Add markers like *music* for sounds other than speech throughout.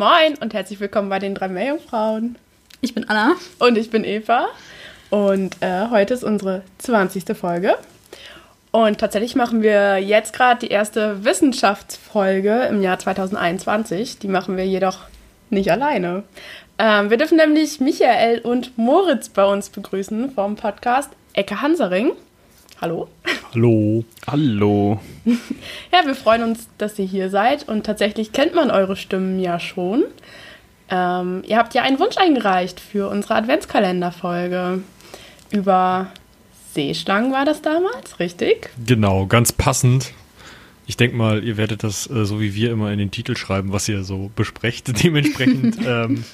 Moin und herzlich willkommen bei den drei Meerjungfrauen. Ich bin Anna. Und ich bin Eva. Und äh, heute ist unsere 20. Folge. Und tatsächlich machen wir jetzt gerade die erste Wissenschaftsfolge im Jahr 2021. Die machen wir jedoch nicht alleine. Ähm, wir dürfen nämlich Michael und Moritz bei uns begrüßen vom Podcast Ecke Hansering. Hallo. Hallo. Hallo. *laughs* Ja, wir freuen uns, dass ihr hier seid und tatsächlich kennt man eure Stimmen ja schon. Ähm, ihr habt ja einen Wunsch eingereicht für unsere Adventskalenderfolge über Seeschlangen war das damals, richtig? Genau, ganz passend. Ich denke mal, ihr werdet das äh, so wie wir immer in den Titel schreiben, was ihr so besprecht. *laughs* Dementsprechend, ähm,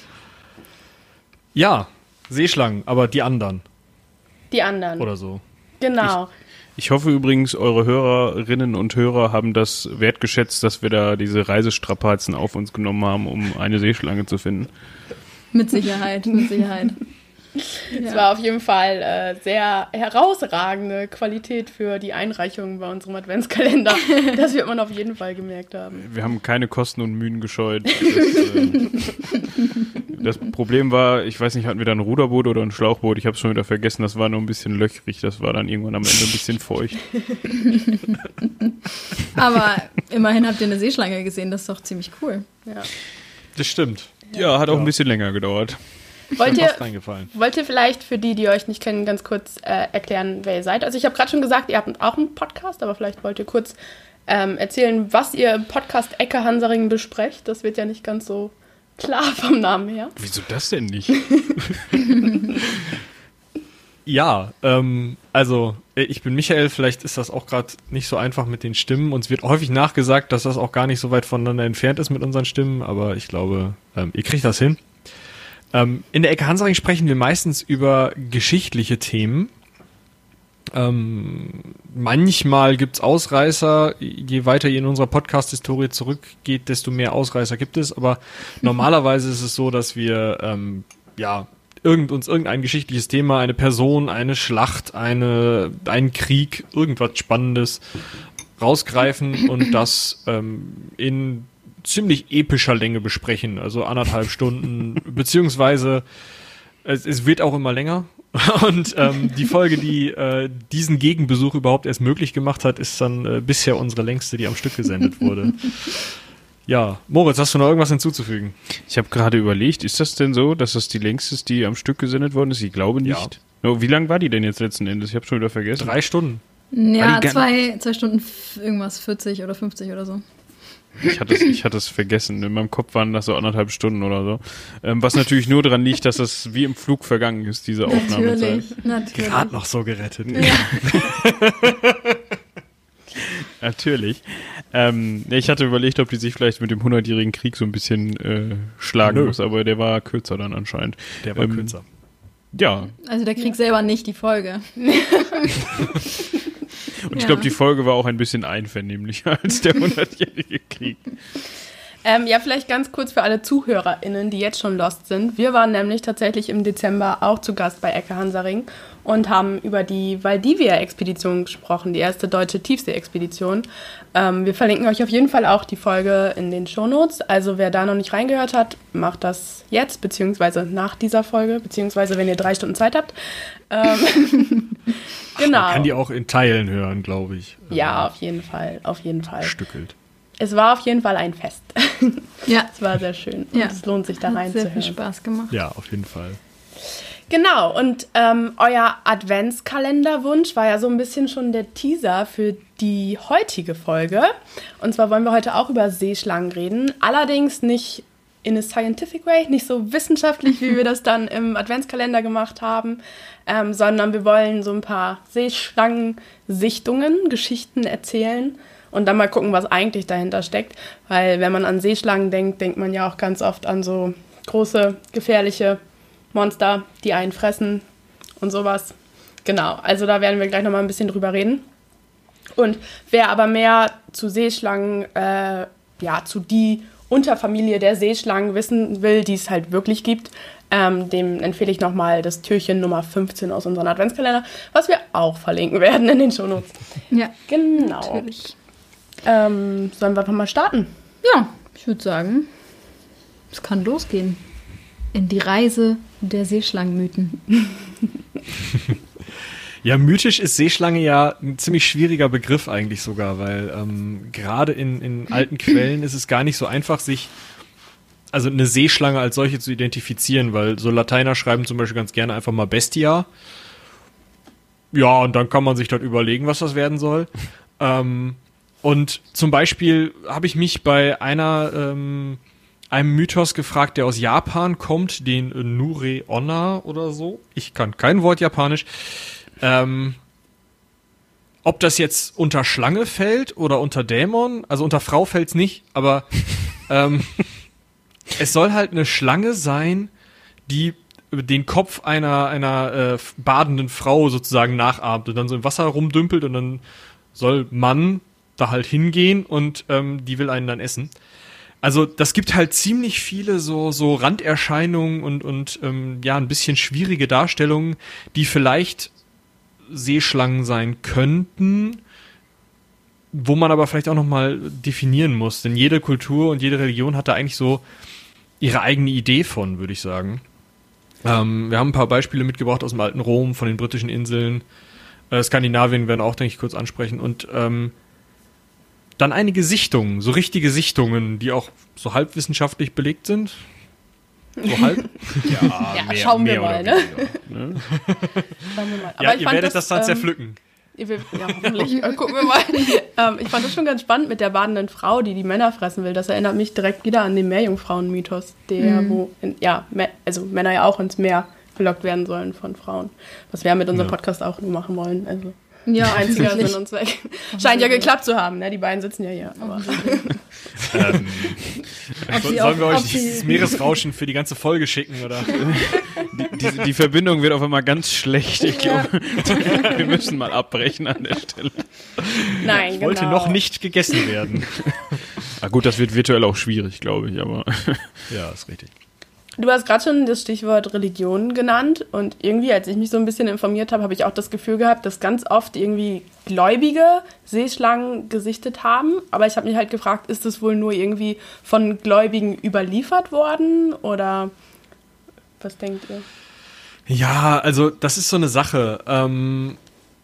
*laughs* ja, Seeschlangen, aber die anderen Die anderen. oder so. Genau. Ich hoffe übrigens, eure Hörerinnen und Hörer haben das wertgeschätzt, dass wir da diese Reisestrapazen auf uns genommen haben, um eine Seeschlange zu finden. Mit Sicherheit, mit Sicherheit. Es war auf jeden Fall äh, sehr herausragende Qualität für die Einreichung bei unserem Adventskalender. *laughs* das wird man auf jeden Fall gemerkt haben. Wir haben keine Kosten und Mühen gescheut. Das, äh, das Problem war, ich weiß nicht, hatten wir da ein Ruderboot oder ein Schlauchboot? Ich habe es schon wieder vergessen, das war nur ein bisschen löchrig, das war dann irgendwann am Ende ein bisschen feucht. *laughs* Aber immerhin habt ihr eine Seeschlange gesehen, das ist doch ziemlich cool. Ja. Das stimmt. Ja, hat auch Ja. ein bisschen länger gedauert. Wollt, ihr, wollt ihr vielleicht für die, die euch nicht kennen, ganz kurz äh, erklären, wer ihr seid? Also ich habe gerade schon gesagt, ihr habt auch einen Podcast, aber vielleicht wollt ihr kurz ähm, erzählen, was ihr im Podcast Ecke Hansaring besprecht. Das wird ja nicht ganz so klar vom Namen her. Wieso das denn nicht? *laughs* Ja, ähm, also äh, ich bin Michael, vielleicht ist das auch gerade nicht so einfach mit den Stimmen. Uns wird häufig nachgesagt, dass das auch gar nicht so weit voneinander entfernt ist mit unseren Stimmen, aber ich glaube, ähm, ihr kriegt das hin. Ähm, in der Ecke Hansaring sprechen wir meistens über geschichtliche Themen. Ähm, manchmal gibt's Ausreißer. Je weiter ihr in unserer Podcast-Historie zurückgeht, desto mehr Ausreißer gibt es. Aber *laughs* normalerweise ist es so, dass wir ähm, ja irgend, uns irgendein geschichtliches Thema, eine Person, eine Schlacht, eine, ein Krieg, irgendwas Spannendes rausgreifen und *laughs* das ähm, in ziemlich epischer Länge besprechen. Also anderthalb Stunden, *laughs* beziehungsweise es, es wird auch immer länger. *laughs* Und ähm, die Folge, die äh, diesen Gegenbesuch überhaupt erst möglich gemacht hat, ist dann äh, bisher unsere längste, die am Stück gesendet wurde. *laughs* Ja, Moritz, hast du noch irgendwas hinzuzufügen? Ich habe gerade überlegt, ist das denn so, dass das die längste ist, die am Stück gesendet worden ist? Ich glaube Ja. nicht. No, wie lang war die denn jetzt letzten Endes? Ich habe schon wieder vergessen. Drei Stunden. Ja, zwei, zwei Stunden irgendwas, 40 oder 50 oder so. Ich hatte es, ich hatte es vergessen. In meinem Kopf waren das so anderthalb Stunden oder so. Ähm, was natürlich nur daran liegt, dass das wie im Flug vergangen ist, diese Aufnahmezeit. Natürlich, natürlich. Gerade noch so gerettet. *laughs* Natürlich. Ähm, ich hatte überlegt, ob die sich vielleicht mit dem 100-jährigen Krieg so ein bisschen äh, schlagen Nö. muss, aber der war kürzer dann anscheinend. Der war Ähm, kürzer. Ja, Also der Krieg selber nicht, die Folge. *laughs* *laughs* und ich Ja. glaube, die Folge war auch ein bisschen einvernehmlicher als der *laughs* 100-jährige Krieg. Ähm, ja, vielleicht ganz kurz für alle ZuhörerInnen, die jetzt schon lost sind. Wir waren nämlich tatsächlich im Dezember auch zu Gast bei Ecke Hansaring und haben über die Valdivia-Expedition gesprochen, die erste deutsche Tiefsee-Expedition. Ähm, wir verlinken euch auf jeden Fall auch die Folge in den Shownotes. Also wer da noch nicht reingehört hat, macht das jetzt, beziehungsweise nach dieser Folge, beziehungsweise wenn ihr drei Stunden Zeit habt. Ähm, *laughs* genau. Man kann die auch in Teilen hören, glaube ich. ja, auf jeden Fall, auf jeden Fall. Stückelt. Es war auf jeden Fall ein Fest. Ja, *laughs* Es war sehr schön. Und Ja. es lohnt sich da hat sehr viel reinzuhören. Spaß gemacht. Ja, auf jeden Fall. Genau, und ähm, euer Adventskalenderwunsch war ja so ein bisschen schon der Teaser für die heutige Folge. Und zwar wollen wir heute auch über Seeschlangen reden. Allerdings nicht in a scientific way, nicht so wissenschaftlich, wie wir *laughs* das dann im Adventskalender gemacht haben, ähm, sondern wir wollen so ein paar Seeschlangen-Sichtungen, Geschichten erzählen und dann mal gucken, was eigentlich dahinter steckt. Weil wenn man an Seeschlangen denkt, denkt man ja auch ganz oft an so große, gefährliche Monster, die einen fressen und sowas. Genau, also da werden wir gleich nochmal ein bisschen drüber reden. Und wer aber mehr zu Seeschlangen, äh, ja, zu die Unterfamilie der Seeschlangen wissen will, die es halt wirklich gibt, ähm, dem empfehle ich nochmal das Türchen Nummer 15 aus unserem Adventskalender, was wir auch verlinken werden in den Shownotes. Ja, Genau. natürlich. Ähm, sollen wir einfach mal starten? Ja, ich würde sagen, es kann losgehen. In die Reise der Seeschlangenmythen. *laughs* Ja, mythisch ist Seeschlange ja ein ziemlich schwieriger Begriff eigentlich sogar, weil ähm, gerade in, in alten Quellen ist es gar nicht so einfach, sich also eine Seeschlange als solche zu identifizieren, weil so Lateiner schreiben zum Beispiel ganz gerne einfach mal Bestia. Ja, und dann kann man sich dort überlegen, was das werden soll. Ähm, und zum Beispiel habe ich mich bei einer ähm, einem Mythos gefragt, der aus Japan kommt, den Nure Onna oder so. Ich kann kein Wort Japanisch. Ähm, ob das jetzt unter Schlange fällt oder unter Dämon, also unter Frau fällt's nicht, aber *laughs* ähm, es soll halt eine Schlange sein, die den Kopf einer, einer äh, badenden Frau sozusagen nachahmt und dann so im Wasser rumdümpelt und dann soll man da halt hingehen und ähm, die will einen dann essen. Also das gibt halt ziemlich viele so, so Randerscheinungen und, und ähm, ja, ein bisschen schwierige Darstellungen, die vielleicht Seeschlangen sein könnten, wo man aber vielleicht auch nochmal definieren muss. Denn jede Kultur und jede Religion hat da eigentlich so ihre eigene Idee von, würde ich sagen. Ähm, wir haben ein paar Beispiele mitgebracht aus dem alten Rom, von den britischen Inseln. Äh, Skandinavien werden auch, denke ich, kurz ansprechen. Und ähm, dann einige Sichtungen, so richtige Sichtungen, die auch so halbwissenschaftlich belegt sind. So *laughs* halb. Ja, schauen wir mal, ne? weniger, ne? *laughs* Schauen wir mal. ja, ich ihr werdet das, dann ähm, zerpflücken. Ja, hoffentlich. *laughs* Gucken wir mal. ähm, ich fand das schon ganz spannend mit der badenden Frau, die die Männer fressen will. Das erinnert mich direkt wieder an den Meerjungfrauen-Mythos, der, Mhm. wo, in, ja, also Männer ja auch ins Meer gelockt werden sollen von Frauen. Was wir ja mit unserem Ja. Podcast auch nur machen wollen. Also Ja, einziger. Sinn und Zweck. Scheint ja geklappt zu haben, ne? Die beiden sitzen ja hier. Aber Ähm, sollen wir auch- euch ob sie- dieses Meeresrauschen für die ganze Folge schicken, oder? Die, die, die Verbindung wird auf einmal ganz schlecht. Ich glaube, wir müssen mal abbrechen an der Stelle. nein, Wollte genau. noch nicht gegessen werden. Ah gut, das wird virtuell auch schwierig, glaube ich, aber ja, ist richtig. Du hast gerade schon das Stichwort Religion genannt und irgendwie, als ich mich so ein bisschen informiert habe, habe ich auch das Gefühl gehabt, dass ganz oft irgendwie Gläubige Seeschlangen gesichtet haben. Aber ich habe mich halt gefragt, ist das wohl nur irgendwie von Gläubigen überliefert worden oder was denkt ihr? Ja, also das ist so eine Sache. Ähm,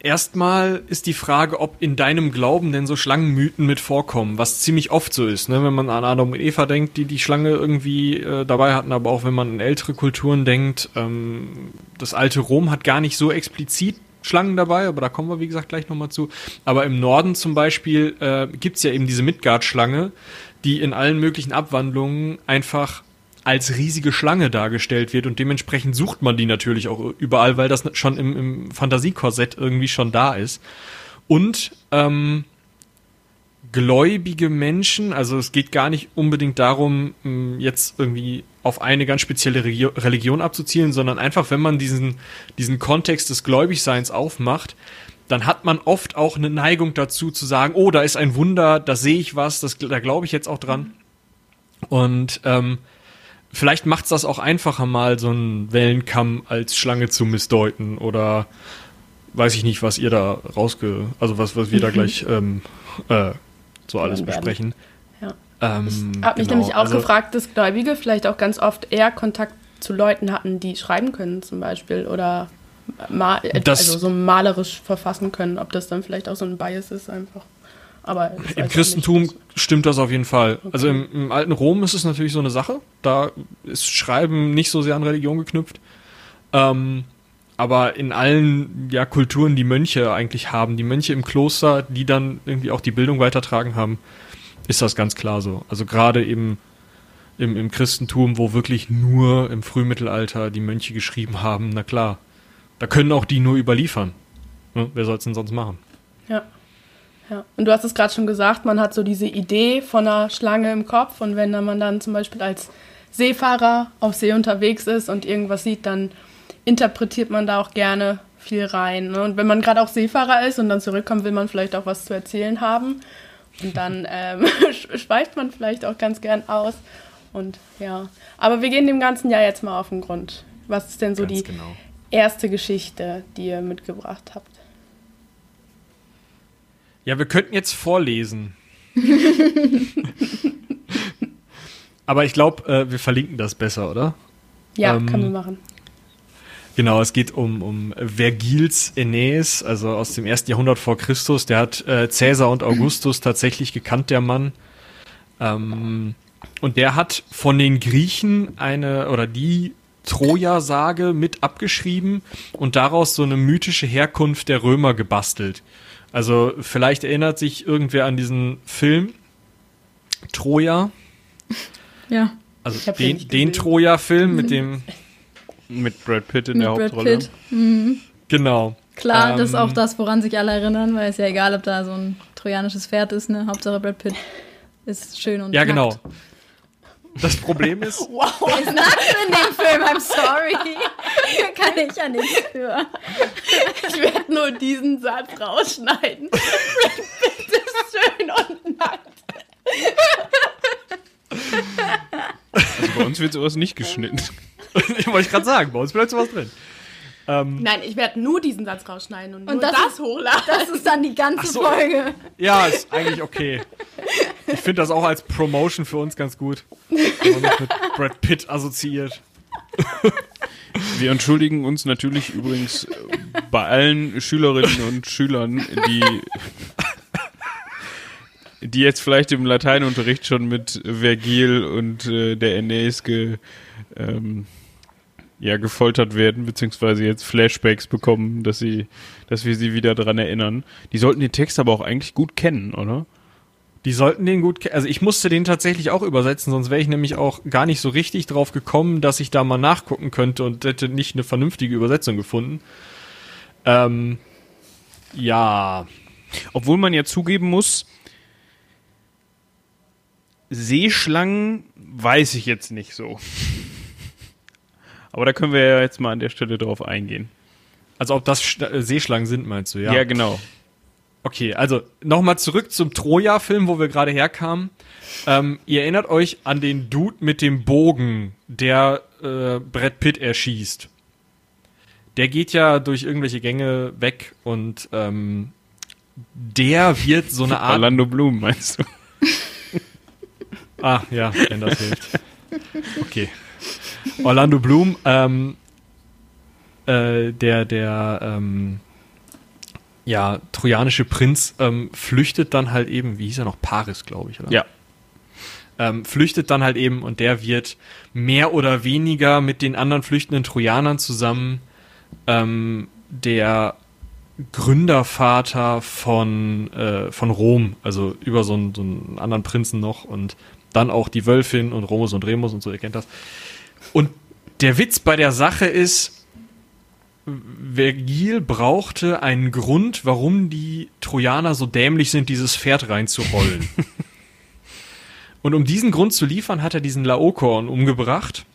erstmal ist die Frage, ob in deinem Glauben denn so Schlangenmythen mit vorkommen, was ziemlich oft so ist, ne? wenn man an Adam und Eva denkt, die die Schlange irgendwie äh, dabei hatten, aber auch wenn man an ältere Kulturen denkt. Ähm, das alte Rom hat gar nicht so explizit Schlangen dabei, aber da kommen wir, wie gesagt, gleich nochmal zu. Aber im Norden zum Beispiel äh, gibt's ja eben diese Midgard-Schlange, die in allen möglichen Abwandlungen einfach als riesige Schlange dargestellt wird und dementsprechend sucht man die natürlich auch überall, weil das schon im, im Fantasiekorsett irgendwie schon da ist. Und ähm, gläubige Menschen, also es geht gar nicht unbedingt darum, mh, jetzt irgendwie auf eine ganz spezielle Religion abzuzielen, sondern einfach, wenn man diesen, diesen Kontext des Gläubigseins aufmacht, dann hat man oft auch eine Neigung dazu zu sagen, oh, da ist ein Wunder, da sehe ich was, das, da glaube ich jetzt auch dran. Und ähm, vielleicht macht's das auch einfacher, mal so einen Wellenkamm als Schlange zu missdeuten oder weiß ich nicht, was ihr da rausge... Also was, was wir da gleich ähm, äh, so alles besprechen. Ja. Ähm, Ich habe mich genau, nämlich auch also- gefragt, dass Gläubige vielleicht auch ganz oft eher Kontakt zu Leuten hatten, die schreiben können zum Beispiel oder mal, also so malerisch verfassen können, ob das dann vielleicht auch so ein Bias ist einfach. Aber Im Christentum nicht. stimmt das auf jeden Fall. Also im, im alten Rom ist es natürlich so eine Sache. Da ist Schreiben nicht so sehr an Religion geknüpft. Ähm, aber in allen ja, Kulturen, die Mönche eigentlich haben, die Mönche im Kloster, die dann irgendwie auch die Bildung weitertragen haben, ist das ganz klar so. Also gerade eben im, im Christentum, wo wirklich nur im Frühmittelalter die Mönche geschrieben haben, na klar, da können auch die nur überliefern. Ne? Wer soll es denn sonst machen? Ja. Und du hast es gerade schon gesagt, man hat so diese Idee von einer Schlange im Kopf und wenn man dann zum Beispiel als Seefahrer auf See unterwegs ist und irgendwas sieht, dann interpretiert man da auch gerne viel rein. Ne? Und wenn man gerade auch Seefahrer ist und dann zurückkommt, will man vielleicht auch was zu erzählen haben. Und dann *laughs* ähm, *laughs* schweift man vielleicht auch ganz gern aus. Und ja, aber wir gehen dem ganzen Jahr jetzt mal auf den Grund. Was ist denn so Ganz die genau. erste Geschichte, die ihr mitgebracht habt? Ja, wir könnten jetzt vorlesen. *laughs* Aber ich glaube, äh, wir verlinken das besser, oder? Ja, Ähm, können wir machen. Genau, es geht um, um Vergils Aeneas, also aus dem ersten Jahrhundert vor Christus. Der hat äh, Cäsar und Augustus tatsächlich gekannt, der Mann. Ähm, und der hat von den Griechen eine oder die Troja-Sage mit abgeschrieben und daraus so eine mythische Herkunft der Römer gebastelt. Also vielleicht erinnert sich irgendwer an diesen Film Troja, Ja, also den den. Troja-Film mit dem, *laughs* Mit Brad Pitt in mit der Brad Hauptrolle. Pitt. Mhm. genau. Klar, das ist Ähm, auch das, woran sich alle erinnern, weil es ja egal, ob da so ein trojanisches Pferd ist, ne? Hauptsache Brad Pitt ist schön und Ja, nackt. genau. Das Problem ist, *laughs* Wow. Ist nackt in dem Film, I'm sorry. *laughs* Kann ich ja nichts für. Ich werde nur diesen Satz rausschneiden. Bitte schön und nackt. Also bei uns wird sowas nicht geschnitten. *laughs* ich wollte gerade sagen, bei uns bleibt sowas drin. Ähm, Nein, ich werde nur diesen Satz rausschneiden und, Und nur das das, hochladen. Das ist dann die ganze so. Folge. ja, ist eigentlich okay. Ich finde das auch als Promotion für uns ganz gut. Wenn man mit Brad Pitt assoziiert. Wir entschuldigen uns natürlich übrigens bei allen Schülerinnen und Schülern, die, die jetzt vielleicht im Lateinunterricht schon mit Vergil und äh, der Aeneas ge, ähm, ja, gefoltert werden, beziehungsweise jetzt Flashbacks bekommen, dass sie, dass wir sie wieder dran erinnern. Die sollten den Text aber auch eigentlich gut kennen, oder? Die sollten den gut, also ich musste den tatsächlich auch übersetzen, sonst wäre ich nämlich auch gar nicht so richtig drauf gekommen, dass ich da mal nachgucken könnte und hätte nicht eine vernünftige Übersetzung gefunden. Ähm, ja, Obwohl man ja zugeben muss, Seeschlangen weiß ich jetzt nicht so. Aber da können wir ja jetzt mal an der Stelle drauf eingehen. also ob das äh, Seeschlangen sind, meinst du, ja? Ja, genau. Okay, also nochmal zurück zum Troja-Film, wo wir gerade herkamen. Ähm, ihr erinnert euch an den Dude mit dem Bogen, der äh, Brad Pitt erschießt. Der geht ja durch irgendwelche Gänge weg und ähm, der wird so eine Art. Orlando Bloom, meinst du? Ah, ja, wenn das hilft. Okay. Orlando Bloom, ähm, äh, der, der, ähm, ja, trojanische Prinz, ähm, flüchtet dann halt eben, wie hieß er noch, Paris, glaube ich, oder? Ja. Ähm, flüchtet dann halt eben und der wird mehr oder weniger mit den anderen flüchtenden Trojanern zusammen ähm, der Gründervater von, äh, von Rom, also über so einen, so einen anderen Prinzen noch und dann auch die Wölfin und Romus und Remus und so, ihr kennt das. Und der Witz bei der Sache ist, Vergil brauchte einen Grund, warum die Trojaner so dämlich sind, dieses Pferd reinzurollen. *laughs* und um diesen Grund zu liefern, hat er diesen Laokoon umgebracht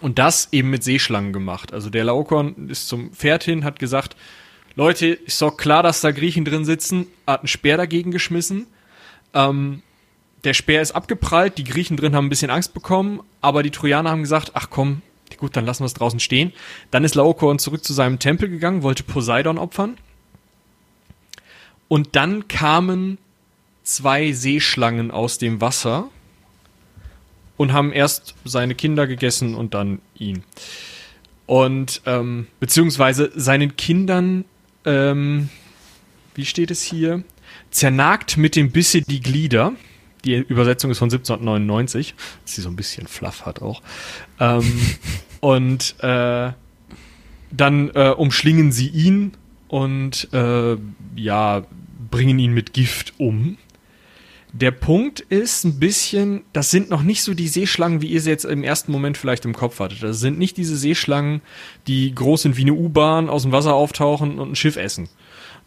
und das eben mit Seeschlangen gemacht. Also der Laokoon ist zum Pferd hin, hat gesagt, Leute, ist doch klar, dass da Griechen drin sitzen, hat einen Speer dagegen geschmissen. Ähm, der Speer ist abgeprallt, die Griechen drin haben ein bisschen Angst bekommen, aber die Trojaner haben gesagt, ach komm, gut, dann lassen wir es draußen stehen. Dann ist Laokoon zurück zu seinem Tempel gegangen, wollte Poseidon opfern. Und dann kamen zwei Seeschlangen aus dem Wasser und haben erst seine Kinder gegessen und dann ihn. Und ähm, beziehungsweise seinen Kindern, ähm, wie steht es hier? Zernagt mit dem Bisse die Glieder. Die Übersetzung ist von 1799, dass sie so ein bisschen Fluff hat auch. Ähm, *laughs* und äh, dann äh, umschlingen sie ihn und äh, ja, bringen ihn mit Gift um. Der Punkt ist ein bisschen, das sind noch nicht so die Seeschlangen, wie ihr sie jetzt im ersten Moment vielleicht im Kopf hattet. Das sind nicht diese Seeschlangen, die groß sind wie eine U-Bahn, aus dem Wasser auftauchen und ein Schiff essen.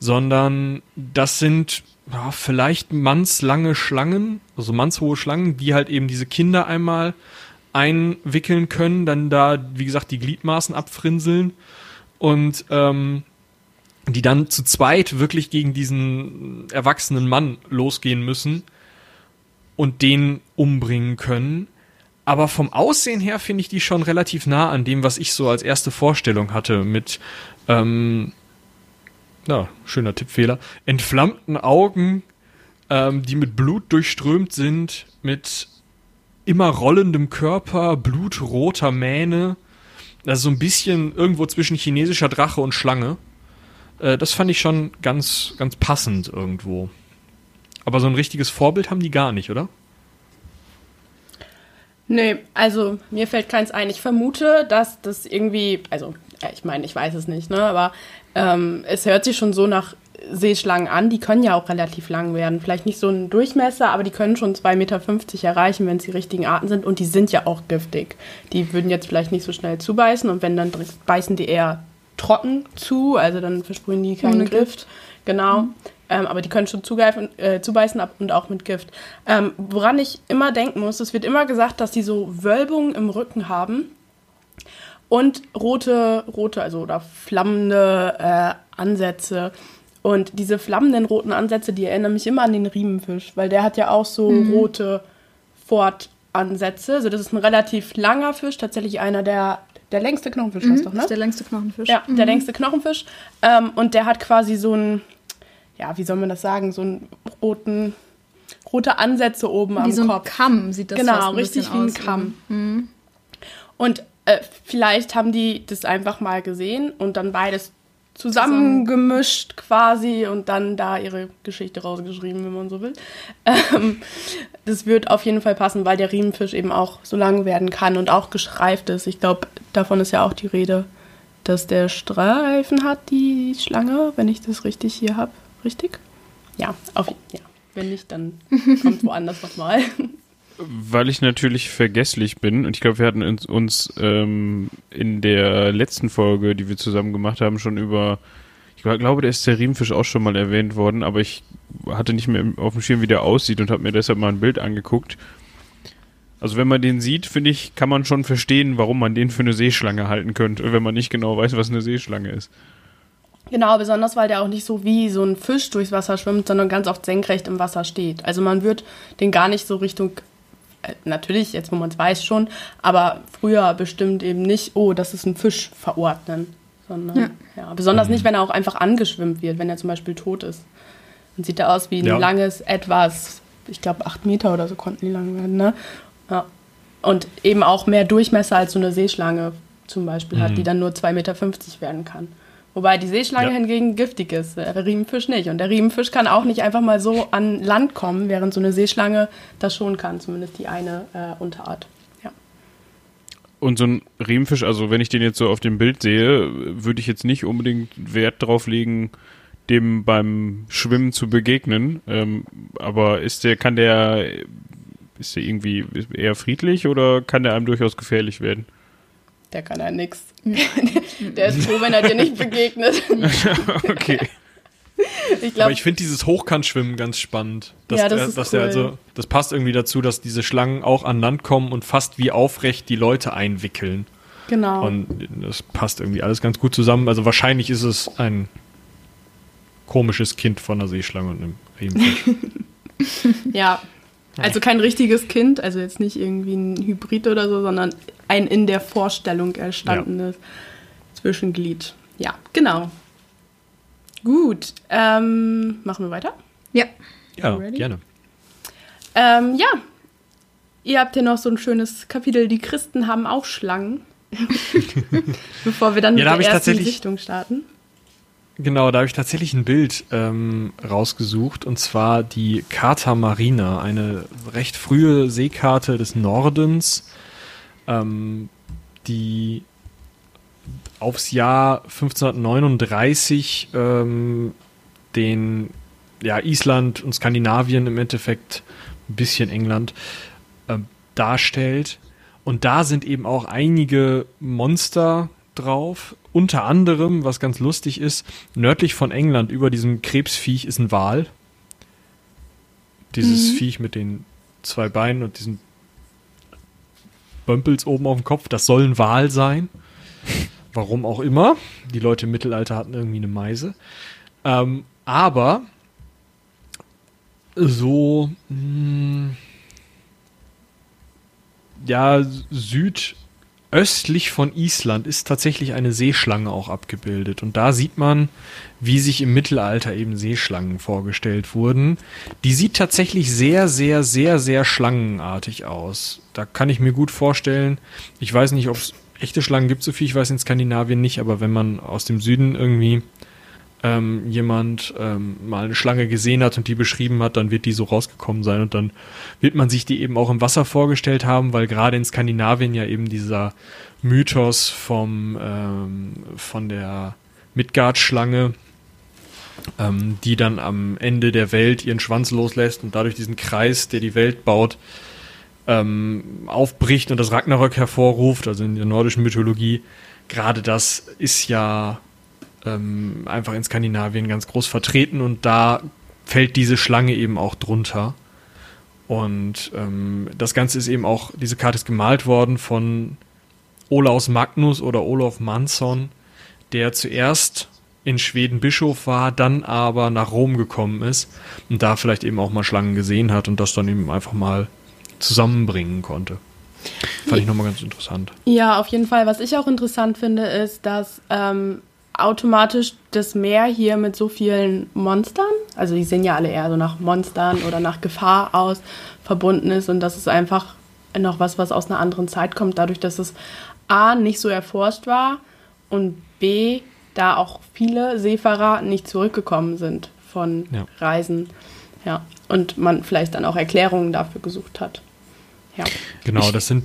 Sondern das sind ja, vielleicht mannslange Schlangen, also mannshohe Schlangen, die halt eben diese Kinder einmal einwickeln können, dann da, wie gesagt, die Gliedmaßen abfrinseln und ähm, die dann zu zweit wirklich gegen diesen erwachsenen Mann losgehen müssen und den umbringen können. Aber vom Aussehen her finde ich die schon relativ nah an dem, was ich so als erste Vorstellung hatte mit, ähm, ja, schöner Tippfehler, entflammten Augen, ähm, die mit Blut durchströmt sind, mit immer rollendem Körper, blutroter Mähne. Also so ein bisschen irgendwo zwischen chinesischer Drache und Schlange. Äh, das fand ich schon ganz, ganz passend irgendwo. Aber so ein richtiges Vorbild haben die gar nicht, oder? Nee, also mir fällt keins ein. Ich vermute, dass das irgendwie, also ich meine, ich weiß es nicht, ne, aber ähm, es hört sich schon so nach Seeschlangen an. Die können ja auch relativ lang werden. Vielleicht nicht so ein Durchmesser, aber die können schon 2,50 Meter erreichen, wenn es die richtigen Arten sind. Und die sind ja auch giftig. Die würden jetzt vielleicht nicht so schnell zubeißen und wenn, dann beißen die eher trocken zu, also dann versprühen die keinen Gift. Genau. Mhm. Ähm, aber die können schon zugreifen, äh, zubeißen ab und auch mit Gift. Ähm, woran ich immer denken muss, es wird immer gesagt, dass die so Wölbungen im Rücken haben und rote, rote, also oder flammende äh, Ansätze. Und diese flammenden roten Ansätze, die erinnern mich immer an den Riemenfisch, weil der hat ja auch so mhm. rote Fortansätze. Also das ist ein relativ langer Fisch, tatsächlich einer der der längste Knochenfisch mhm, doch, ne? Ist der längste Knochenfisch. Ja, mhm. der längste Knochenfisch. Ähm, und der hat quasi so ein, ja, wie soll man das sagen, so einen roten, rote Ansätze oben wie am so Kopf. Ein Kamm sieht das Genau, richtig wie ein Kamm. Mhm. Und äh, vielleicht haben die das einfach mal gesehen und dann beides zusammengemischt quasi und dann da ihre Geschichte rausgeschrieben, wenn man so will. Ähm, das wird auf jeden Fall passen, weil der Riemenfisch eben auch so lang werden kann und auch geschreift ist. Ich glaube, davon ist ja auch die Rede, dass der Streifen hat, die Schlange, wenn ich das richtig hier habe. Richtig? Ja, auf, ja. Wenn nicht, dann *laughs* kommt woanders nochmal. Weil ich natürlich vergesslich bin und ich glaube, wir hatten uns, uns ähm, in der letzten Folge, die wir zusammen gemacht haben, schon über, ich glaube, der ist der Riemenfisch auch schon mal erwähnt worden, aber ich hatte nicht mehr auf dem Schirm, wie der aussieht und habe mir deshalb mal ein Bild angeguckt. Also wenn man den sieht, finde ich, kann man schon verstehen, warum man den für eine Seeschlange halten könnte, wenn man nicht genau weiß, was eine Seeschlange ist. Genau, besonders weil der auch nicht so wie so ein Fisch durchs Wasser schwimmt, sondern ganz oft senkrecht im Wasser steht. Also man wird den gar nicht so Richtung natürlich, jetzt wo man es weiß schon, aber früher bestimmt eben nicht, oh, das ist ein Fisch verordnen. Sondern, ja. ja besonders nicht, wenn er auch einfach angeschwimmt wird, wenn er zum Beispiel tot ist. Dann sieht er aus wie ein ja. langes Etwas, ich glaube acht Meter oder so konnten die lang werden, ne? Ja. Und eben auch mehr Durchmesser als so eine Seeschlange zum Beispiel mhm. hat, die mhm. dann nur 2,50 Meter werden kann. Wobei die Seeschlange ja. hingegen giftig ist, der Riemenfisch nicht. Und der Riemenfisch kann auch nicht einfach mal so an Land kommen, während so eine Seeschlange das schon kann, zumindest die eine äh, Unterart. Ja. Und so ein Riemenfisch, also wenn ich den jetzt so auf dem Bild sehe, würde ich jetzt nicht unbedingt Wert drauf legen, dem beim Schwimmen zu begegnen. Ähm, aber ist der, kann der, ist der irgendwie eher friedlich oder kann der einem durchaus gefährlich werden? Der kann ja nichts. *laughs* der ist froh, wenn er dir nicht begegnet. *laughs* okay. Ich glaub, Aber ich finde dieses Hochkantschwimmen ganz spannend. Dass, ja, das, ist dass cool. also, das passt irgendwie dazu, dass diese Schlangen auch an Land kommen und fast wie aufrecht die Leute einwickeln. Genau. Und das passt irgendwie alles ganz gut zusammen. Also wahrscheinlich ist es ein komisches Kind von einer Seeschlange und einem Riemenfisch. *laughs* ja, also kein richtiges Kind, also jetzt nicht irgendwie ein Hybrid oder so, sondern ein in der Vorstellung erstandenes ja. Zwischenglied. Ja, genau. Gut, ähm, machen wir weiter? Ja. Ja, gerne. Ähm, ja, ihr habt hier noch so ein schönes Kapitel, die Christen haben auch Schlangen. *laughs* Bevor wir dann ja, mit der ersten Sichtung starten. Genau, da habe ich tatsächlich ein Bild ähm, rausgesucht und zwar die Carta Marina, eine recht frühe Seekarte des Nordens, ähm, die aufs Jahr 1539 ähm, den ja, Island und Skandinavien im Endeffekt ein bisschen England ähm, darstellt. Und da sind eben auch einige Monster drauf. Unter anderem, was ganz lustig ist, nördlich von England über diesem Krebsviech ist ein Wal. Dieses Mhm. Viech mit den zwei Beinen und diesen Bömpels oben auf dem Kopf, das soll ein Wal sein. *laughs* Warum auch immer. Die Leute im Mittelalter hatten irgendwie eine Meise. Ähm, aber so mh, ja südöstlich von Island ist tatsächlich eine Seeschlange auch abgebildet und da sieht man, wie sich im Mittelalter eben Seeschlangen vorgestellt wurden. Die sieht tatsächlich sehr, sehr, sehr, sehr schlangenartig aus. Da kann ich mir gut vorstellen. Ich weiß nicht, ob es echte Schlangen gibt, so viel ich weiß in Skandinavien nicht, aber wenn man aus dem Süden irgendwie ähm, jemand ähm, mal eine Schlange gesehen hat und die beschrieben hat, dann wird die so rausgekommen sein und dann wird man sich die eben auch im Wasser vorgestellt haben, weil gerade in Skandinavien ja eben dieser Mythos vom ähm, von der Midgard-Schlange, ähm, die dann am Ende der Welt ihren Schwanz loslässt und dadurch diesen Kreis, der die Welt baut, ähm, aufbricht und das Ragnarök hervorruft, also in der nordischen Mythologie. Gerade das ist ja ähm, einfach in Skandinavien ganz groß vertreten und da fällt diese Schlange eben auch drunter. Und ähm, das Ganze ist eben auch, diese Karte ist gemalt worden von Olaus Magnus oder Olof Mansson, der zuerst in Schweden Bischof war, dann aber nach Rom gekommen ist und da vielleicht eben auch mal Schlangen gesehen hat und das dann eben einfach mal zusammenbringen konnte. Fand ich nochmal ganz interessant. Ja, auf jeden Fall. Was ich auch interessant finde, ist, dass ähm, automatisch das Meer hier mit so vielen Monstern, also die sehen ja alle eher so nach Monstern oder nach Gefahr aus, verbunden ist und das ist einfach noch was, was aus einer anderen Zeit kommt, dadurch, dass es A, nicht so erforscht war und B, da auch viele Seefahrer nicht zurückgekommen sind von Ja. Reisen. Ja, und man vielleicht dann auch Erklärungen dafür gesucht hat. Ja. Genau, Ich- das sind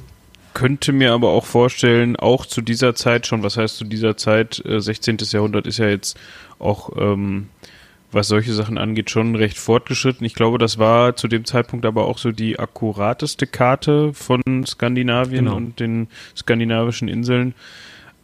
Könnte mir aber auch vorstellen, auch zu dieser Zeit schon, was heißt zu dieser Zeit, äh, 16. Jahrhundert ist ja jetzt auch, ähm, was solche Sachen angeht, schon recht fortgeschritten. Ich glaube, das war zu dem Zeitpunkt aber auch so die akkurateste Karte von Skandinavien Genau. und den skandinavischen Inseln.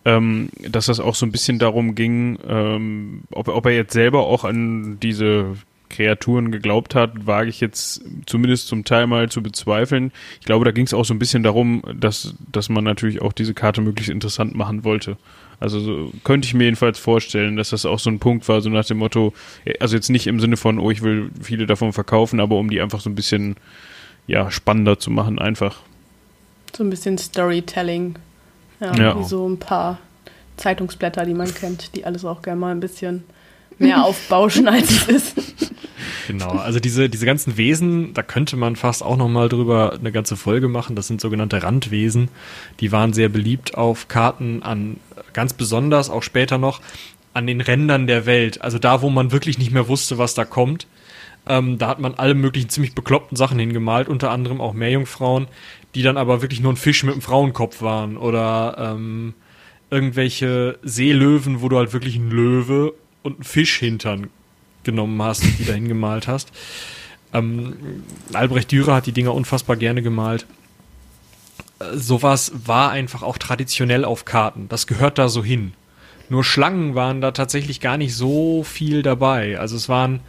Ähm, dass das auch so ein bisschen darum ging, ähm, ob, ob er jetzt selber auch an diese Kreaturen geglaubt hat, wage ich jetzt zumindest zum Teil mal zu bezweifeln. Ich glaube, da ging es auch so ein bisschen darum, dass, dass man natürlich auch diese Karte möglichst interessant machen wollte. Also so, könnte ich mir jedenfalls vorstellen, dass das auch so ein Punkt war, so nach dem Motto, also jetzt nicht im Sinne von, oh, ich will viele davon verkaufen, aber um die einfach so ein bisschen ja, spannender zu machen, einfach. So ein bisschen Storytelling. Ja, Ja. wie so ein paar Zeitungsblätter, die man kennt, die alles auch gerne mal ein bisschen mehr aufbauschen, als es ist. Genau, also diese, diese ganzen Wesen, da könnte man fast auch nochmal drüber eine ganze Folge machen. Das sind sogenannte Randwesen. Die waren sehr beliebt auf Karten an, ganz besonders, auch später noch, an den Rändern der Welt. Also da, wo man wirklich nicht mehr wusste, was da kommt. Ähm, da hat man alle möglichen ziemlich bekloppten Sachen hingemalt, unter anderem auch Meerjungfrauen, die dann aber wirklich nur ein Fisch mit einem Frauenkopf waren. Oder ähm, irgendwelche Seelöwen, wo du halt wirklich einen Löwe und einen Fischhintern genommen hast, die da hingemalt hast. Ähm, Albrecht Dürer hat die Dinger unfassbar gerne gemalt. Äh, sowas war einfach auch traditionell auf Karten. Das gehört da so hin. Nur Schlangen waren da tatsächlich gar nicht so viel dabei. Also es waren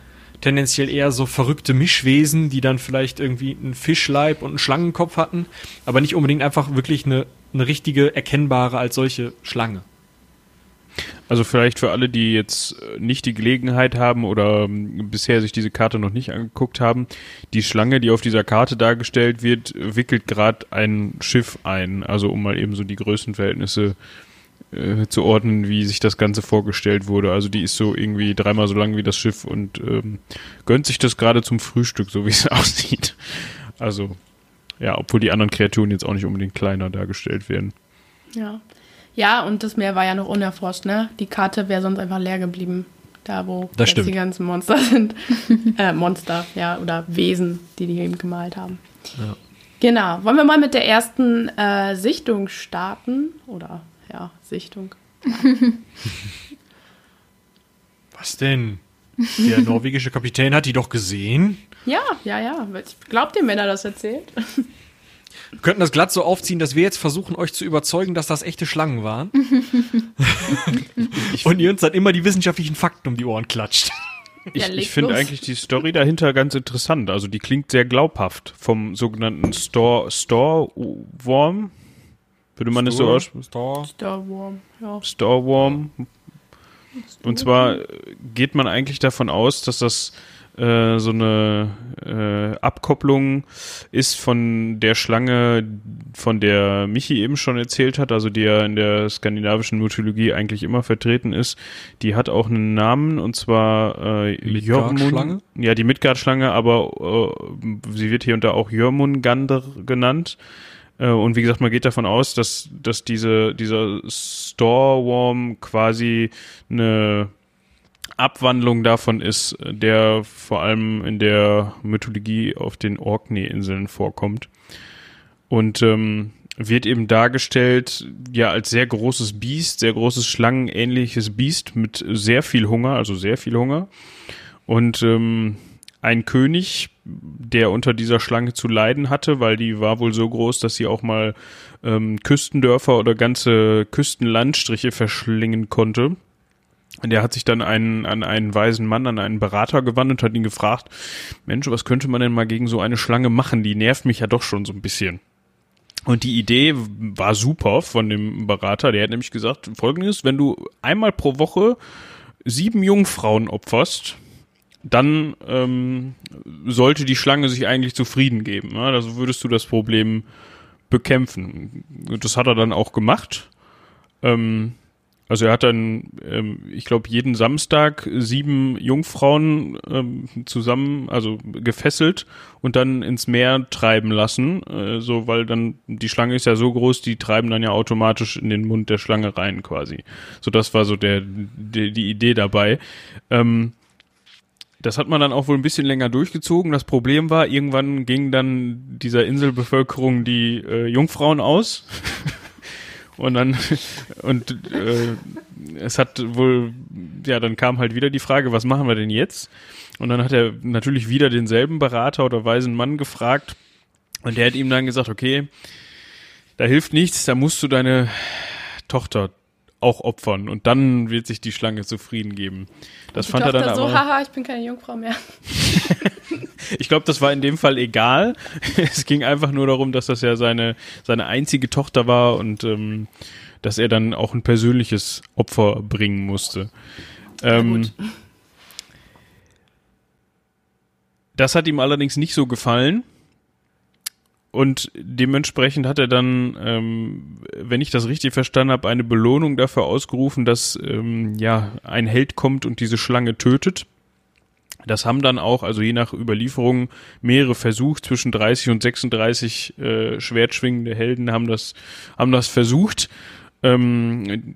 tendenziell eher so verrückte Mischwesen, die dann vielleicht irgendwie einen Fischleib und einen Schlangenkopf hatten, aber nicht unbedingt einfach wirklich eine, eine richtige, erkennbare als solche Schlange. Also vielleicht für alle, die jetzt äh, nicht die Gelegenheit haben oder ähm, bisher sich diese Karte noch nicht angeguckt haben, die Schlange, die auf dieser Karte dargestellt wird, wickelt gerade ein Schiff ein. Also um mal eben so die Größenverhältnisse äh, zu ordnen, wie sich das Ganze vorgestellt wurde. Also die ist so irgendwie dreimal so lang wie das Schiff und ähm, gönnt sich das gerade zum Frühstück, so wie es *laughs* aussieht. Also ja, obwohl die anderen Kreaturen jetzt auch nicht unbedingt kleiner dargestellt werden. Ja. Ja, und das Meer war ja noch unerforscht, ne? Die Karte wäre sonst einfach leer geblieben. Da, wo die ganzen Monster *laughs* sind. äh, Monster, ja, oder Wesen, die die eben gemalt haben. Ja. Genau. Wollen wir mal mit der ersten äh, Sichtung starten? Oder, ja, Sichtung. *laughs* Was denn? Der norwegische Kapitän hat die doch gesehen. Ja, ja, ja. Glaubt dem, wenn er das erzählt? *laughs* Wir könnten das glatt so aufziehen, dass wir jetzt versuchen, euch zu überzeugen, dass das echte Schlangen waren. *laughs* Und ihr uns dann immer die wissenschaftlichen Fakten um die Ohren klatscht. Ich, Ja, ich finde eigentlich die Story dahinter ganz interessant. Also die klingt sehr glaubhaft. Vom sogenannten Store, Store Worm. Würde man es so aussprechen? Star. Starworm, ja. Storworm. Und zwar geht man eigentlich davon aus, dass das äh, so eine äh, Abkopplung ist von der Schlange, von der Michi eben schon erzählt hat, also die ja in der skandinavischen Mythologie eigentlich immer vertreten ist. Die hat auch einen Namen und zwar äh? Jormund- Ja, die Midgard-Schlange, aber äh, sie wird hier und da auch Jörmungandr genannt. Äh, Und wie gesagt, man geht davon aus, dass, dass diese, dieser Storeworm quasi eine Abwandlung davon ist, der vor allem in der Mythologie auf den Orkney-Inseln vorkommt. Und ähm, wird eben dargestellt, ja, als sehr großes Biest, sehr großes schlangenähnliches Biest mit sehr viel Hunger, also sehr viel Hunger. Und ähm, ein König, der unter dieser Schlange zu leiden hatte, weil die war wohl so groß, dass sie auch mal ähm, Küstendörfer oder ganze Küstenlandstriche verschlingen konnte. Und der hat sich dann einen, an einen weisen Mann, an einen Berater gewandt und hat ihn gefragt, Mensch, was könnte man denn mal gegen so eine Schlange machen? Die nervt mich ja doch schon so ein bisschen. Und die Idee war super von dem Berater. Der hat nämlich gesagt, folgendes, wenn du einmal pro Woche sieben Jungfrauen opferst, dann ähm, sollte die Schlange sich eigentlich zufrieden geben. Ja? Also würdest du das Problem bekämpfen. Das hat er dann auch gemacht. Ähm, also er hat dann, ähm, ich glaube, jeden Samstag sieben Jungfrauen ähm, zusammen, also gefesselt und dann ins Meer treiben lassen, äh, so weil dann die Schlange ist ja so groß, die treiben dann ja automatisch in den Mund der Schlange rein quasi. So das war so der die, die Idee dabei. Ähm, das hat man dann auch wohl ein bisschen länger durchgezogen. Das Problem war, irgendwann ging dann dieser Inselbevölkerung die äh, Jungfrauen aus. *laughs* Und dann, und äh, es hat wohl, ja, dann kam halt wieder die Frage, was machen wir denn jetzt? Und dann hat er natürlich wieder denselben Berater oder weisen Mann gefragt. Und der hat ihm dann gesagt, okay, da hilft nichts, da musst du deine Tochter auch opfern. Und dann wird sich die Schlange zufrieden geben. Das Die fand er Tochter dann so, aber. haha, ich bin keine Jungfrau mehr. *laughs* Ich glaube, das war in dem Fall egal. *laughs* Es ging einfach nur darum, dass das ja seine, seine einzige Tochter war und ähm, dass er dann auch ein persönliches Opfer bringen musste. Ähm, das hat ihm allerdings nicht so gefallen. Und dementsprechend hat er dann, ähm, wenn ich das richtig verstanden habe, eine Belohnung dafür ausgerufen, dass ähm, ja ein Held kommt und diese Schlange tötet. Das haben dann auch, also je nach Überlieferung, mehrere versucht. Zwischen 30 und 36 äh, schwertschwingende Helden haben das, haben das versucht. Ähm,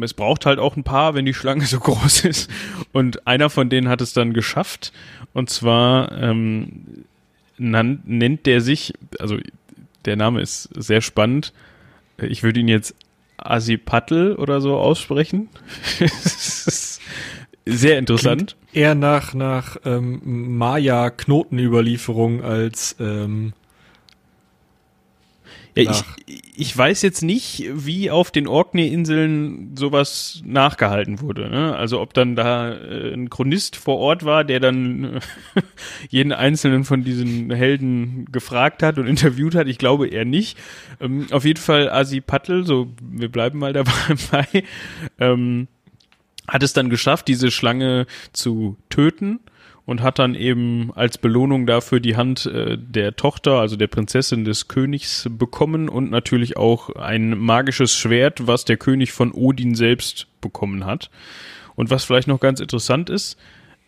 es braucht halt auch ein paar, wenn die Schlange *laughs* so groß ist. Und einer von denen hat es dann geschafft. Und zwar ähm, nennt der sich, also der Name ist sehr spannend. Ich würde ihn jetzt Asipatl oder so aussprechen. *laughs* Sehr interessant. Eher nach, nach ähm, Maya-Knotenüberlieferung als ähm, Ja, ich, ich weiß jetzt nicht, wie auf den Orkney-Inseln sowas nachgehalten wurde. Ne? Also ob dann da äh, ein Chronist vor Ort war, der dann äh, *laughs* jeden einzelnen von diesen Helden gefragt hat und interviewt hat. Ich glaube eher nicht. Ähm, auf jeden Fall Asi Pattel, so wir bleiben mal dabei, *laughs* ähm, hat es dann geschafft, diese Schlange zu töten und hat dann eben als Belohnung dafür die Hand äh, der Tochter, also der Prinzessin des Königs bekommen und natürlich auch ein magisches Schwert, was der König von Odin selbst bekommen hat. Und was vielleicht noch ganz interessant ist,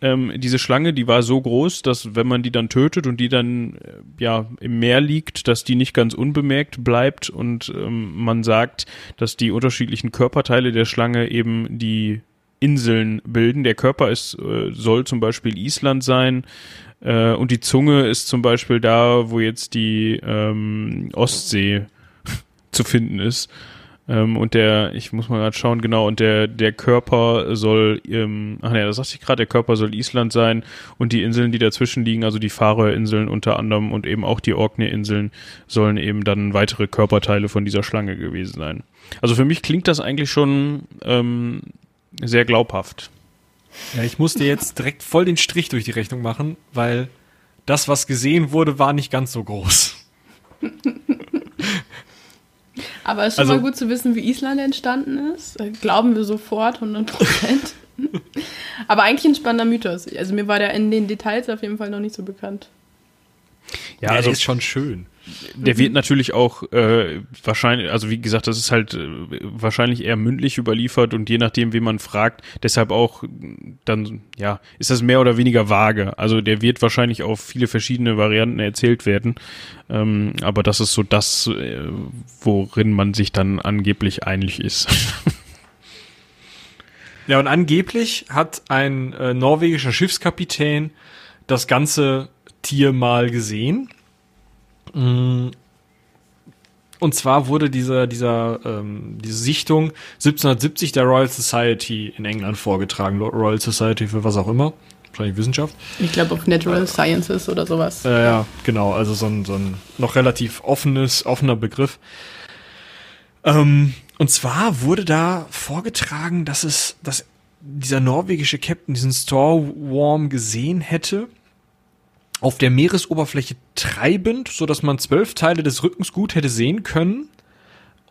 ähm, diese Schlange, die war so groß, dass wenn man die dann tötet und die dann äh, ja im Meer liegt, dass die nicht ganz unbemerkt bleibt und ähm, man sagt, dass die unterschiedlichen Körperteile der Schlange eben die Inseln bilden. Der Körper ist, äh, soll zum Beispiel Island sein äh, und die Zunge ist zum Beispiel da, wo jetzt die ähm, Ostsee *laughs* zu finden ist. Ähm, und der, ich muss mal gerade schauen, genau, und der, der Körper soll, ähm, ach ne, das sagte ich gerade, der Körper soll Island sein und die Inseln, die dazwischen liegen, also die Färöerinseln unter anderem und eben auch die Orkney-Inseln, sollen eben dann weitere Körperteile von dieser Schlange gewesen sein. Also für mich klingt das eigentlich schon ähm, sehr glaubhaft. Ja, ich musste jetzt direkt voll den Strich durch die Rechnung machen, weil das, was gesehen wurde, war nicht ganz so groß. *laughs* Aber es ist schon Also- mal gut zu wissen, wie Island entstanden ist. Äh, Glauben wir sofort, 100 Prozent. *laughs* Aber eigentlich ein spannender Mythos. Also mir war der in den Details auf jeden Fall noch nicht so bekannt. Ja, der also ist schon schön. Der wird natürlich auch äh, wahrscheinlich, also wie gesagt, das ist halt äh, wahrscheinlich eher mündlich überliefert und je nachdem, wen man fragt, deshalb auch dann, ja, ist das mehr oder weniger vage. Also der wird wahrscheinlich auf viele verschiedene Varianten erzählt werden. Ähm, aber das ist so das, äh, worin man sich dann angeblich einig ist. *laughs* Ja, und angeblich hat ein äh, norwegischer Schiffskapitän das ganze Tier mal gesehen. Mm. Und zwar wurde dieser, dieser, ähm, diese Sichtung 1770 der Royal Society in England vorgetragen. Royal Society für was auch immer. Wahrscheinlich Wissenschaft. Ich glaube auf Natural Sciences oder sowas. Äh, ja, genau. Also so ein, so ein noch relativ offenes, offener Begriff. Ähm, und zwar wurde da vorgetragen, dass es, dass dieser norwegische Captain diesen Storworm gesehen hätte, auf der Meeresoberfläche treibend, so dass man zwölf Teile des Rückens gut hätte sehen können.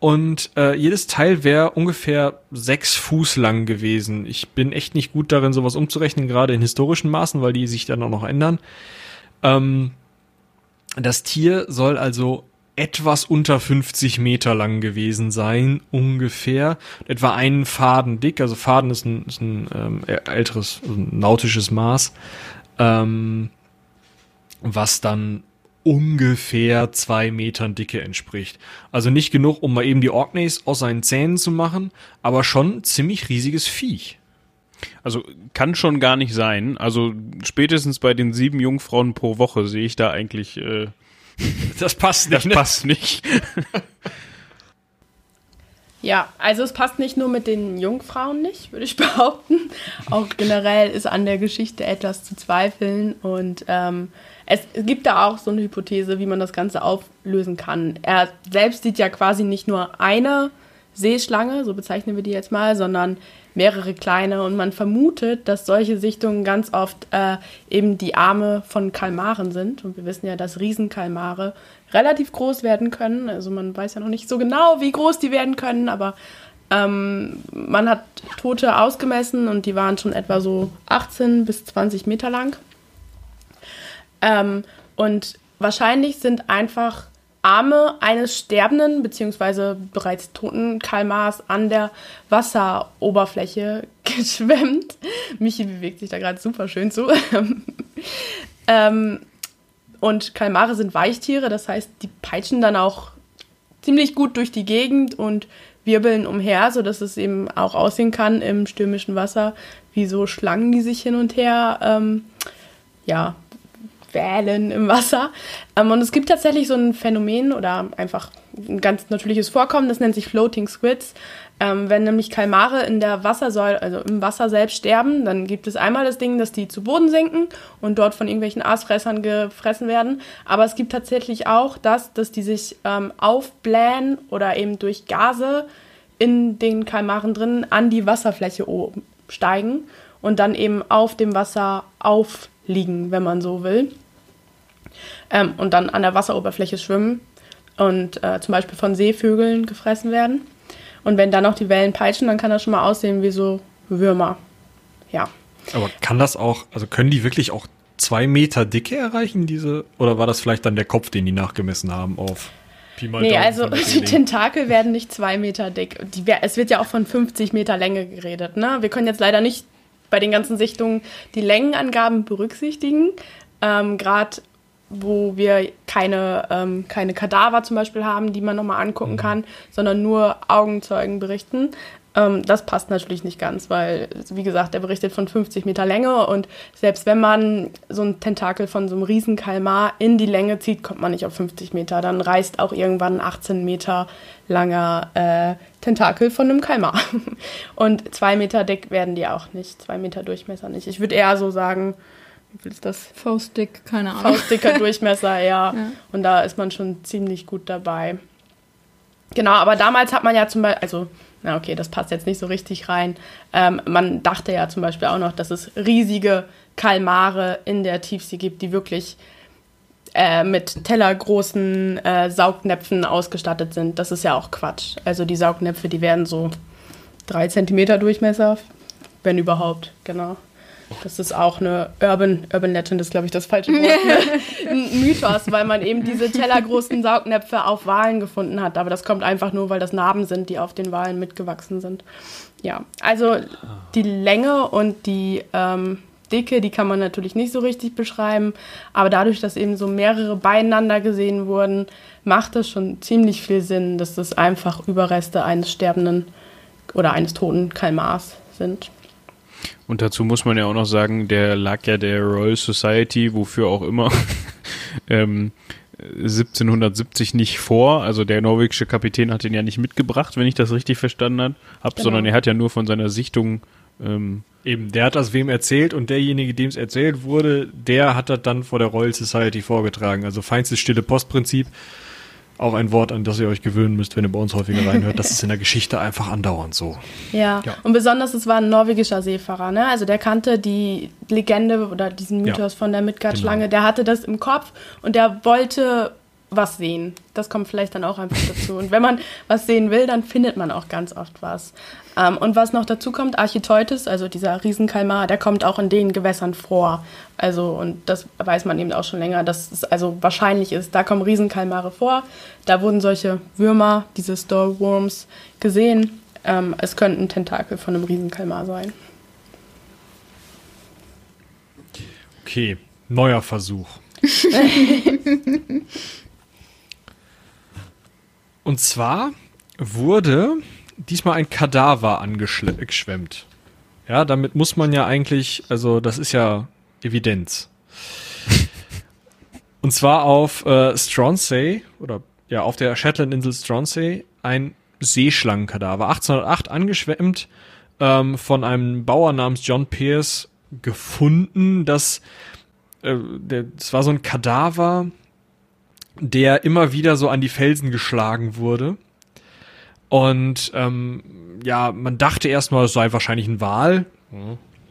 Und äh, jedes Teil wäre ungefähr sechs Fuß lang gewesen. Ich bin echt nicht gut darin, sowas umzurechnen, gerade in historischen Maßen, weil die sich dann auch noch ändern. Ähm, das Tier soll also etwas unter 50 Meter lang gewesen sein, ungefähr. Etwa einen Faden dick, also Faden ist ein, ist ein ähm, älteres, also ein nautisches Maß, ähm, was dann ungefähr zwei Metern Dicke entspricht. Also nicht genug, um mal eben die Orkneys aus seinen Zähnen zu machen, aber schon ein ziemlich riesiges Viech. Also kann schon gar nicht sein. Also spätestens bei den sieben Jungfrauen pro Woche sehe ich da eigentlich, äh, *laughs* Das passt das nicht. ne? passt nicht. *laughs* Ja, also es passt nicht nur mit den Jungfrauen nicht, würde ich *laughs* behaupten. Auch generell ist an der Geschichte etwas zu zweifeln. Und ähm, es gibt da auch so eine Hypothese, wie man das Ganze auflösen kann. Er selbst sieht ja quasi nicht nur eine Seeschlange, so bezeichnen wir die jetzt mal, sondern mehrere kleine. Und man vermutet, dass solche Sichtungen ganz oft äh, eben die Arme von Kalmaren sind. Und wir wissen ja, dass Riesenkalmare relativ groß werden können. Also man weiß ja noch nicht so genau, wie groß die werden können, aber ähm, man hat Tote ausgemessen und die waren schon etwa so 18 bis 20 Meter lang. Ähm, und wahrscheinlich sind einfach Arme eines sterbenden bzw. bereits toten Kalmars an der Wasseroberfläche *laughs* geschwemmt. Michi bewegt sich da gerade super schön zu. *laughs* ähm, und Kalmare sind Weichtiere, das heißt, die peitschen dann auch ziemlich gut durch die Gegend und wirbeln umher, sodass es eben auch aussehen kann im stürmischen Wasser, wie so Schlangen, die sich hin und her ähm, ja, wählen im Wasser. Ähm, und es gibt tatsächlich so ein Phänomen oder einfach ein ganz natürliches Vorkommen, das nennt sich Floating Squids. Ähm, wenn nämlich Kalmare in der Wassersäule, also im Wasser selbst sterben, dann gibt es einmal das Ding, dass die zu Boden sinken und dort von irgendwelchen Aasfressern gefressen werden. Aber es gibt tatsächlich auch das, dass die sich ähm, aufblähen oder eben durch Gase in den Kalmaren drin an die Wasserfläche oben steigen und dann eben auf dem Wasser aufliegen, wenn man so will. Ähm, und dann an der Wasseroberfläche schwimmen und äh, zum Beispiel von Seevögeln gefressen werden. Und wenn dann noch die Wellen peitschen, dann kann das schon mal aussehen wie so Würmer. Ja. Aber kann das auch, also können die wirklich auch zwei Meter Dicke erreichen, diese, oder war das vielleicht dann der Kopf, den die nachgemessen haben auf Pi mal Nee, also die? *laughs* Tentakel werden nicht zwei Meter dick. Die, es wird ja auch von 50 Meter Länge geredet. Ne? Wir können jetzt leider nicht bei den ganzen Sichtungen die Längenangaben berücksichtigen. Ähm, Gerade wo wir keine, ähm, keine Kadaver zum Beispiel haben, die man nochmal angucken kann, sondern nur Augenzeugen berichten. Ähm, das passt natürlich nicht ganz, weil, wie gesagt, er berichtet von 50 Meter Länge und selbst wenn man so ein Tentakel von so einem Riesenkalmar in die Länge zieht, kommt man nicht auf 50 Meter. Dann reißt auch irgendwann ein 18 Meter langer äh, Tentakel von einem Kalmar. *laughs* Und zwei Meter dick werden die auch nicht, zwei Meter Durchmesser nicht. Ich würde eher so sagen, wie ist das? Faustdick, keine Ahnung. Faustdicker *laughs* Durchmesser, ja. Ja. Und da ist man schon ziemlich gut dabei. Genau, aber damals hat man ja zum Beispiel, also, na okay, das passt jetzt nicht so richtig rein. Ähm, man dachte ja zum Beispiel auch noch, dass es riesige Kalmare in der Tiefsee gibt, die wirklich äh, mit tellergroßen äh, Saugnäpfen ausgestattet sind. Das ist ja auch Quatsch. Also die Saugnäpfe, die werden so drei Zentimeter Durchmesser, wenn überhaupt, genau. Das ist auch eine Urban, Urban Legend, ist glaube ich das falsche Wort, ne? *laughs* ein Mythos, weil man eben diese tellergroßen Saugnäpfe auf Walen gefunden hat. Aber das kommt einfach nur, weil das Narben sind, die auf den Walen mitgewachsen sind. Ja, also die Länge und die ähm, Dicke, die kann man natürlich nicht so richtig beschreiben. Aber dadurch, dass eben so mehrere beieinander gesehen wurden, macht es schon ziemlich viel Sinn, dass das einfach Überreste eines sterbenden oder eines toten Kalmars sind. Und dazu muss man ja auch noch sagen, der lag ja der Royal Society, wofür auch immer, *laughs* ähm, 1770 nicht vor. Also der norwegische Kapitän hat ihn ja nicht mitgebracht, wenn ich das richtig verstanden habe, hab, Genau. sondern er hat ja nur von seiner Sichtung ähm, Eben, der hat das wem erzählt und derjenige, dem es erzählt wurde, der hat das dann vor der Royal Society vorgetragen. Also feinstes stille Postprinzip. Auch ein Wort, an das ihr euch gewöhnen müsst, wenn ihr bei uns häufiger reinhört. Das ist in der *laughs* Geschichte einfach andauernd so. Ja. Ja. und besonders es war ein norwegischer Seefahrer, ne? Also der kannte die Legende oder diesen Ja. Mythos von der Midgard-Schlange, Genau. der hatte das im Kopf und der wollte was sehen. Das kommt vielleicht dann auch einfach dazu. Und wenn man was sehen will, dann findet man auch ganz oft was. Ähm, und was noch dazu kommt, Architeutes, also dieser Riesenkalmar, der kommt auch in den Gewässern vor. Also, und das weiß man eben auch schon länger, dass es also wahrscheinlich ist, da kommen Riesenkalmare vor. Da wurden solche Würmer, diese Storeworms, gesehen. Ähm, es könnten Tentakel von einem Riesenkalmar sein. Okay, neuer Versuch. *laughs* Und zwar wurde diesmal ein Kadaver angeschwemmt. Ja, damit muss man ja eigentlich, also das ist ja Evidenz. *laughs* Und zwar auf äh, Stronsay oder ja auf der Shetland-Insel Stronsay ein Seeschlangenkadaver, 1808 angeschwemmt, ähm, von einem Bauer namens John Pierce gefunden. Das, äh, der, das war so ein Kadaver, der immer wieder so an die Felsen geschlagen wurde. Und ähm, ja, man dachte erstmal, es sei wahrscheinlich ein Wal,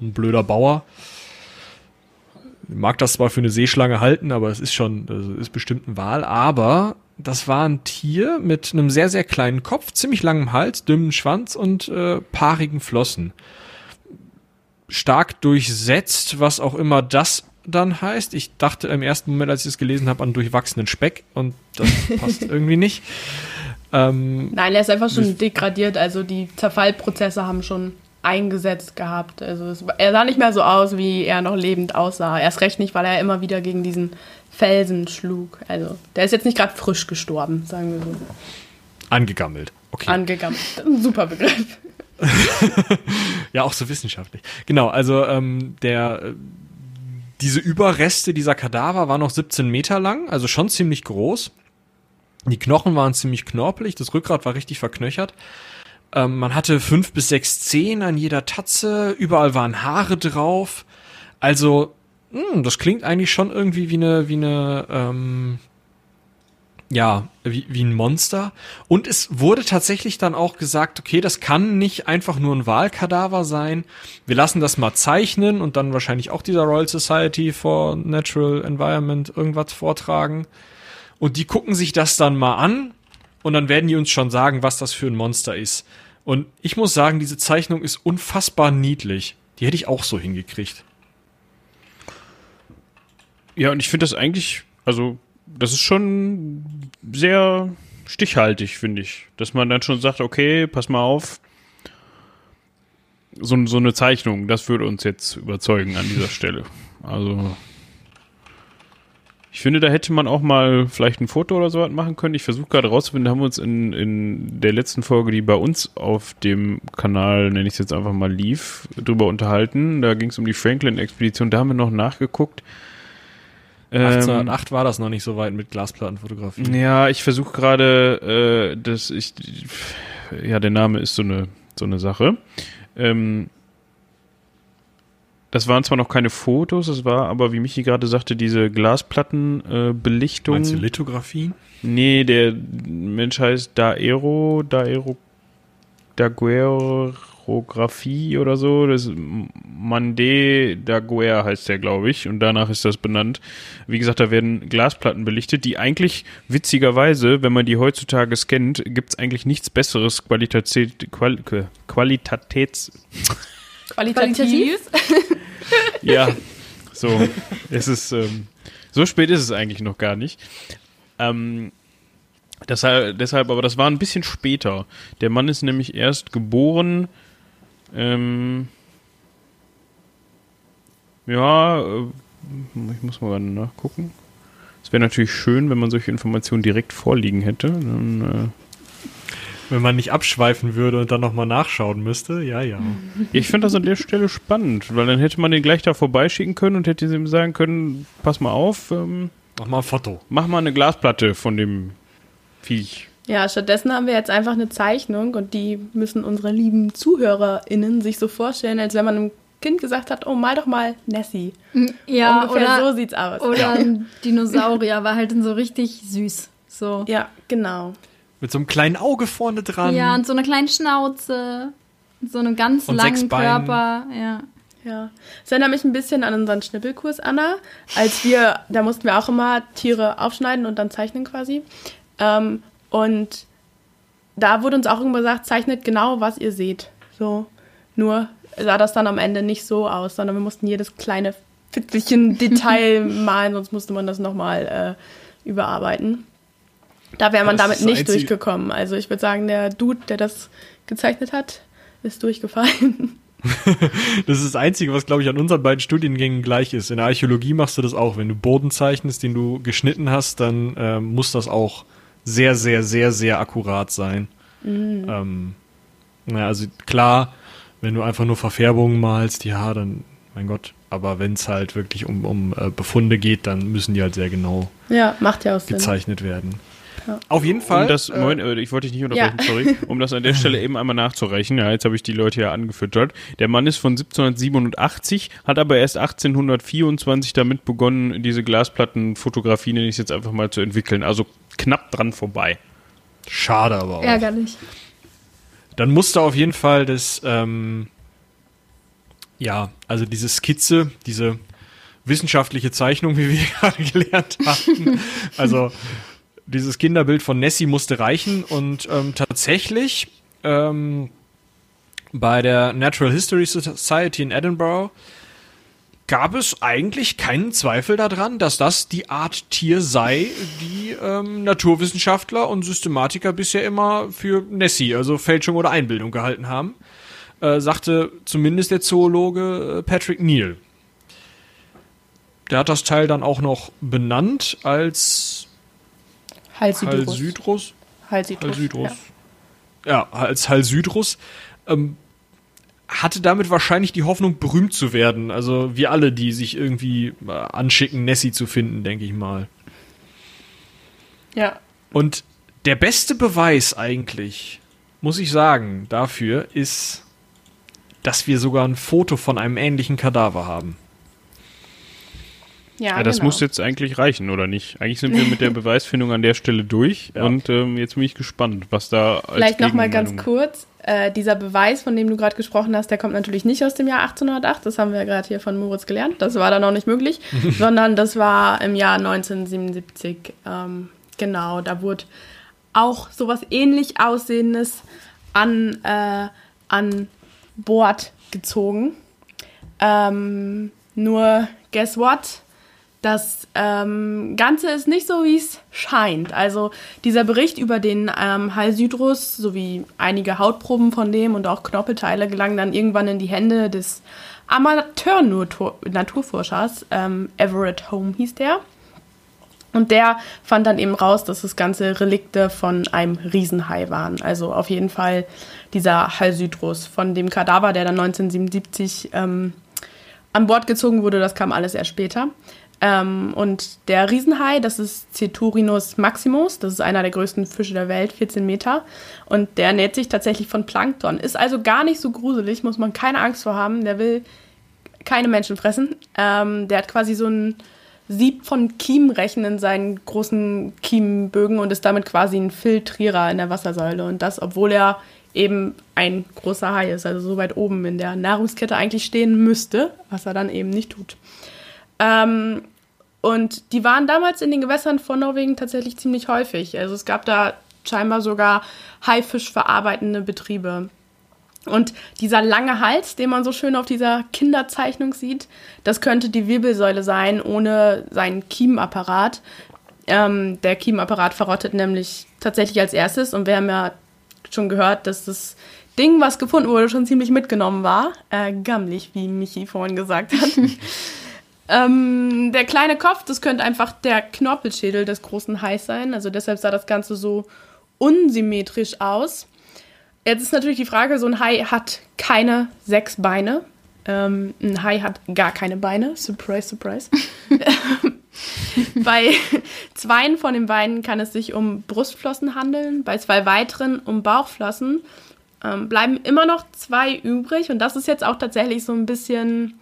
ein blöder Bauer. Mag das zwar für eine Seeschlange halten, aber es ist schon, also ist bestimmt ein Wal. Aber das war ein Tier mit einem sehr, sehr kleinen Kopf, ziemlich langem Hals, dünnem Schwanz und äh, paarigen Flossen. Stark durchsetzt, was auch immer das dann heißt. Ich dachte im ersten Moment, als ich es gelesen habe, an durchwachsenen Speck und das *laughs* passt irgendwie nicht. Ähm, Nein, er ist einfach schon degradiert. Also die Zerfallprozesse haben schon eingesetzt gehabt. Also es, er sah nicht mehr so aus, wie er noch lebend aussah. Erst recht nicht, weil er immer wieder gegen diesen Felsen schlug. Also der ist jetzt nicht gerade frisch gestorben, sagen wir so. angegammelt. Okay. Angegammelt. Ein super Begriff. *laughs* Ja, auch so wissenschaftlich. Genau, also ähm, der äh, diese Überreste dieser Kadaver waren noch 17 Meter lang, also schon ziemlich groß. Die Knochen waren ziemlich knorpelig, das Rückgrat war richtig verknöchert. Ähm, man hatte fünf bis sechs Zehen an jeder Tatze, überall waren Haare drauf. Also, mh, das klingt eigentlich schon irgendwie wie eine, wie eine, ähm, ja, wie, wie ein Monster. Und es wurde tatsächlich dann auch gesagt, okay, das kann nicht einfach nur ein Wahlkadaver sein. Wir lassen das mal zeichnen und dann wahrscheinlich auch dieser Royal Society for Natural Environment irgendwas vortragen. Und die gucken sich das dann mal an und dann werden die uns schon sagen, was das für ein Monster ist. Und ich muss sagen, diese Zeichnung ist unfassbar niedlich. Die hätte ich auch so hingekriegt. Ja, und ich finde das eigentlich, also, das ist schon sehr stichhaltig, finde ich. Dass man dann schon sagt, okay, pass mal auf. So, so eine Zeichnung, das würde uns jetzt überzeugen an dieser Stelle. Also, Ich finde, da hätte man auch mal vielleicht ein Foto oder so was machen können. Ich versuche gerade rauszufinden, haben wir uns in, in der letzten Folge, die bei uns auf dem Kanal, nenne ich es jetzt einfach mal, lief, drüber unterhalten. Da ging es um die Franklin-Expedition. Da haben wir noch nachgeguckt. Ähm, 1808 war das noch nicht so weit mit Glasplattenfotografie. Ja, ich versuche gerade, äh, das ich, ja, der Name ist so eine so eine Sache. Ähm, das waren zwar noch keine Fotos, es war aber, wie Michi gerade sagte, diese Glasplattenbelichtung. Äh, Meinst du Lithografien? Nee, der Mensch heißt Daero, Daero, Daguerreographie oder so. Das Mandé Daguerre heißt der, glaube ich. Und danach ist das benannt. Wie gesagt, da werden Glasplatten belichtet, die eigentlich witzigerweise, wenn man die heutzutage scannt, gibt es eigentlich nichts besseres Qualitäts, Qual, Qualitäts, Qualitativ? *laughs* ja, so. Es ist, ähm, so spät ist es eigentlich noch gar nicht. Ähm, deshalb, deshalb, aber das war ein bisschen später. Der Mann ist nämlich erst geboren, ähm, ja, äh, ich muss mal nachgucken. Es wäre natürlich schön, wenn man solche Informationen direkt vorliegen hätte. Dann, äh, wenn man nicht abschweifen würde und dann nochmal nachschauen müsste, ja, ja. *laughs* Ich finde das an der Stelle spannend, weil dann hätte man den gleich da vorbeischicken können und hätte ihm sagen können, pass mal auf, ähm, mach mal ein Foto. Mach mal eine Glasplatte von dem Viech. Ja, stattdessen haben wir jetzt einfach eine Zeichnung und die müssen unsere lieben ZuhörerInnen sich so vorstellen, als wenn man einem Kind gesagt hat, oh, mal doch mal Nessie. Ja, Ungefähr oder, so sieht's aus. oder ein Dinosaurier war halt so richtig süß. So. Ja, genau. Mit so einem kleinen Auge vorne dran. Ja, und so einer kleinen Schnauze. So einem ganz Und langen sechs Beinen. Körper. Ja. Ja. Es erinnert mich ein bisschen an unseren Schnippelkurs, Anna. Als wir, da mussten wir auch immer Tiere aufschneiden und dann zeichnen quasi. Ähm, und da wurde uns auch immer gesagt, zeichnet genau, was ihr seht. So. Nur sah das dann am Ende nicht so aus, sondern wir mussten jedes kleine Fitzelchen *laughs* Detail malen, sonst musste man das nochmal äh, überarbeiten. Da wäre man Das damit nicht durchgekommen. Also ich würde sagen, der Dude, der das gezeichnet hat, ist durchgefallen. *laughs* *laughs* Das ist das Einzige, was, glaube ich, an unseren beiden Studiengängen gleich ist. In der Archäologie machst du das auch. Wenn du Boden zeichnest, den du geschnitten hast, dann ähm, muss das auch sehr, sehr, sehr, sehr akkurat sein. Ähm, na, also klar, wenn du einfach nur Verfärbungen malst, ja, dann, mein Gott. Aber wenn es halt wirklich um, um äh, Befunde geht, dann müssen die halt sehr genau Ja, macht ja auch Sinn. gezeichnet werden. Ja. Auf jeden Fall. Um das, äh, Moment, äh, ich wollte dich nicht unterbrechen, Ja. sorry. *laughs* Um das an der Stelle eben einmal nachzureichen. Ja, jetzt habe ich die Leute ja angefüttert. Der Mann ist von 1787, hat aber erst 1824 damit begonnen, diese Glasplattenfotografie, nenne ich es jetzt einfach mal, zu entwickeln. Also knapp dran vorbei. schade aber auch. Ärgerlich. Dann musste auf jeden Fall das, ähm, ja, also diese Skizze, diese wissenschaftliche Zeichnung, wie wir *laughs* gerade gelernt hatten, also dieses Kinderbild von Nessie musste reichen und ähm, tatsächlich ähm, bei der Natural History Society in Edinburgh gab es eigentlich keinen Zweifel daran, dass das die Art Tier sei, die ähm, Naturwissenschaftler und Systematiker bisher immer für Nessie, also Fälschung oder Einbildung gehalten haben, äh, sagte zumindest der Zoologe äh, Patrick Neal. Der hat das Teil dann auch noch benannt als Halsydrus. Halsydrus. Halsydrus. Halsydrus. Ja, als Halsydrus. Ähm, hatte damit wahrscheinlich die Hoffnung, berühmt zu werden. Also wir alle, die sich irgendwie äh, anschicken, Nessie zu finden, denke ich mal. Ja. Und der beste Beweis eigentlich, muss ich sagen, dafür ist, dass wir sogar ein Foto von einem ähnlichen Kadaver haben. Ja, Ja, das genau. muss jetzt eigentlich reichen, oder nicht? Eigentlich sind wir mit der *laughs* Beweisfindung an der Stelle durch. Ja. Und ähm, jetzt bin ich gespannt, was da als Vielleicht nochmal ganz kurz. Äh, dieser Beweis, von dem du gerade gesprochen hast, der kommt natürlich nicht aus dem Jahr 1808. Das haben wir gerade hier von Moritz gelernt. Das war da noch nicht möglich. *laughs* sondern das war im Jahr 1977. Ähm, genau, da wurde auch sowas ähnlich Aussehendes an, äh, an Bord gezogen. Ähm, nur, guess what? Das ähm, Ganze ist nicht so, wie es scheint. Also dieser Bericht über den ähm, Halsydrus sowie einige Hautproben von dem und auch Knorpelteile gelangen dann irgendwann in die Hände des Amateur-Naturforschers, ähm, Everett Home hieß der. Und der fand dann eben raus, dass das ganze Relikte von einem Riesenhai waren. Also auf jeden Fall dieser Halsydrus von dem Kadaver, der dann 1977 ähm, an Bord gezogen wurde. Das kam alles erst später. Ähm, und der Riesenhai, das ist Ceturinus maximus, das ist einer der größten Fische der Welt, 14 Meter. Und der ernährt sich tatsächlich von Plankton. Ist also gar nicht so gruselig, muss man keine Angst vor haben. Der will keine Menschen fressen. Ähm, der hat quasi so ein Sieb von Kiemrechen in seinen großen Kiembögen und ist damit quasi ein Filtrierer in der Wassersäule. Und das, obwohl er eben ein großer Hai ist, also so weit oben in der Nahrungskette eigentlich stehen müsste, was er dann eben nicht tut. Ähm, und die waren damals in den Gewässern von Norwegen tatsächlich ziemlich häufig. Also es gab da scheinbar sogar Haifisch verarbeitende Betriebe. Und dieser lange Hals, den man so schön auf dieser Kinderzeichnung sieht, das könnte die Wirbelsäule sein, ohne seinen Kiemenapparat. Ähm, der Kiemenapparat verrottet nämlich tatsächlich als erstes. Und wir haben ja schon gehört, dass das Ding, was gefunden wurde, schon ziemlich mitgenommen war. Äh, gammelig, wie Michi vorhin gesagt hat. *laughs* Ähm, der kleine Kopf, das könnte einfach der Knorpelschädel des großen Hais sein. Also deshalb sah das Ganze so unsymmetrisch aus. Jetzt ist natürlich die Frage, so ein Hai hat keine sechs Beine. Ähm, ein Hai hat gar keine Beine. Surprise, surprise. *laughs* *laughs* bei zweien von den Beinen kann es sich um Brustflossen handeln, bei zwei weiteren um Bauchflossen. Ähm, bleiben immer noch zwei übrig und das ist jetzt auch tatsächlich so ein bisschen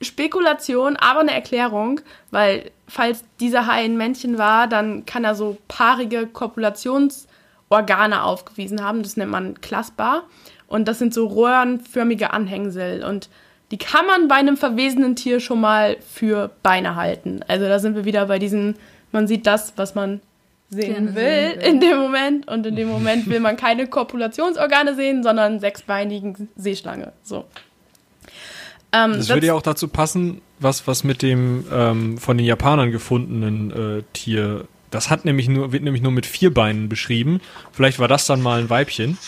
Spekulation, aber eine Erklärung, weil falls dieser Hai ein Männchen war, dann kann er so paarige Kopulationsorgane aufgewiesen haben. Das nennt man Klasper. Und das sind so röhrenförmige Anhängsel. Und die kann man bei einem verwesenen Tier schon mal für Beine halten. Also da sind wir wieder bei diesen, man sieht das, was man sehen will, will in dem Moment. Und in dem Moment will man keine Kopulationsorgane sehen, sondern sechsbeinigen Seeschlange. So. Ähm, das, das würde ja auch dazu passen, was, was mit dem ähm, von den Japanern gefundenen äh, Tier. Das hat nämlich nur, wird nämlich nur mit vier Beinen beschrieben. Vielleicht war das dann mal ein Weibchen.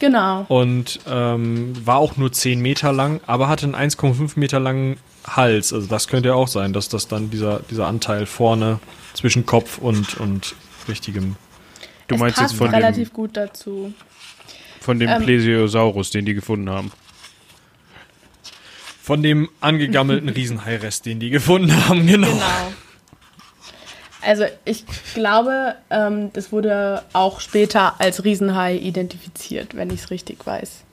Genau. Und ähm, war auch nur 10 Meter lang, aber hatte einen 1,5 Meter langen Hals. Also das könnte ja auch sein, dass das dann dieser, dieser Anteil vorne zwischen Kopf und, und richtigem. Du es meinst jetzt von relativ dem, gut dazu. Von dem ähm, Plesiosaurus, den die gefunden haben. Von dem angegammelten *laughs* Riesenhairest, den die gefunden haben, genau. Genau. Also ich glaube, ähm, das wurde auch später als Riesenhai identifiziert, wenn ich es richtig weiß.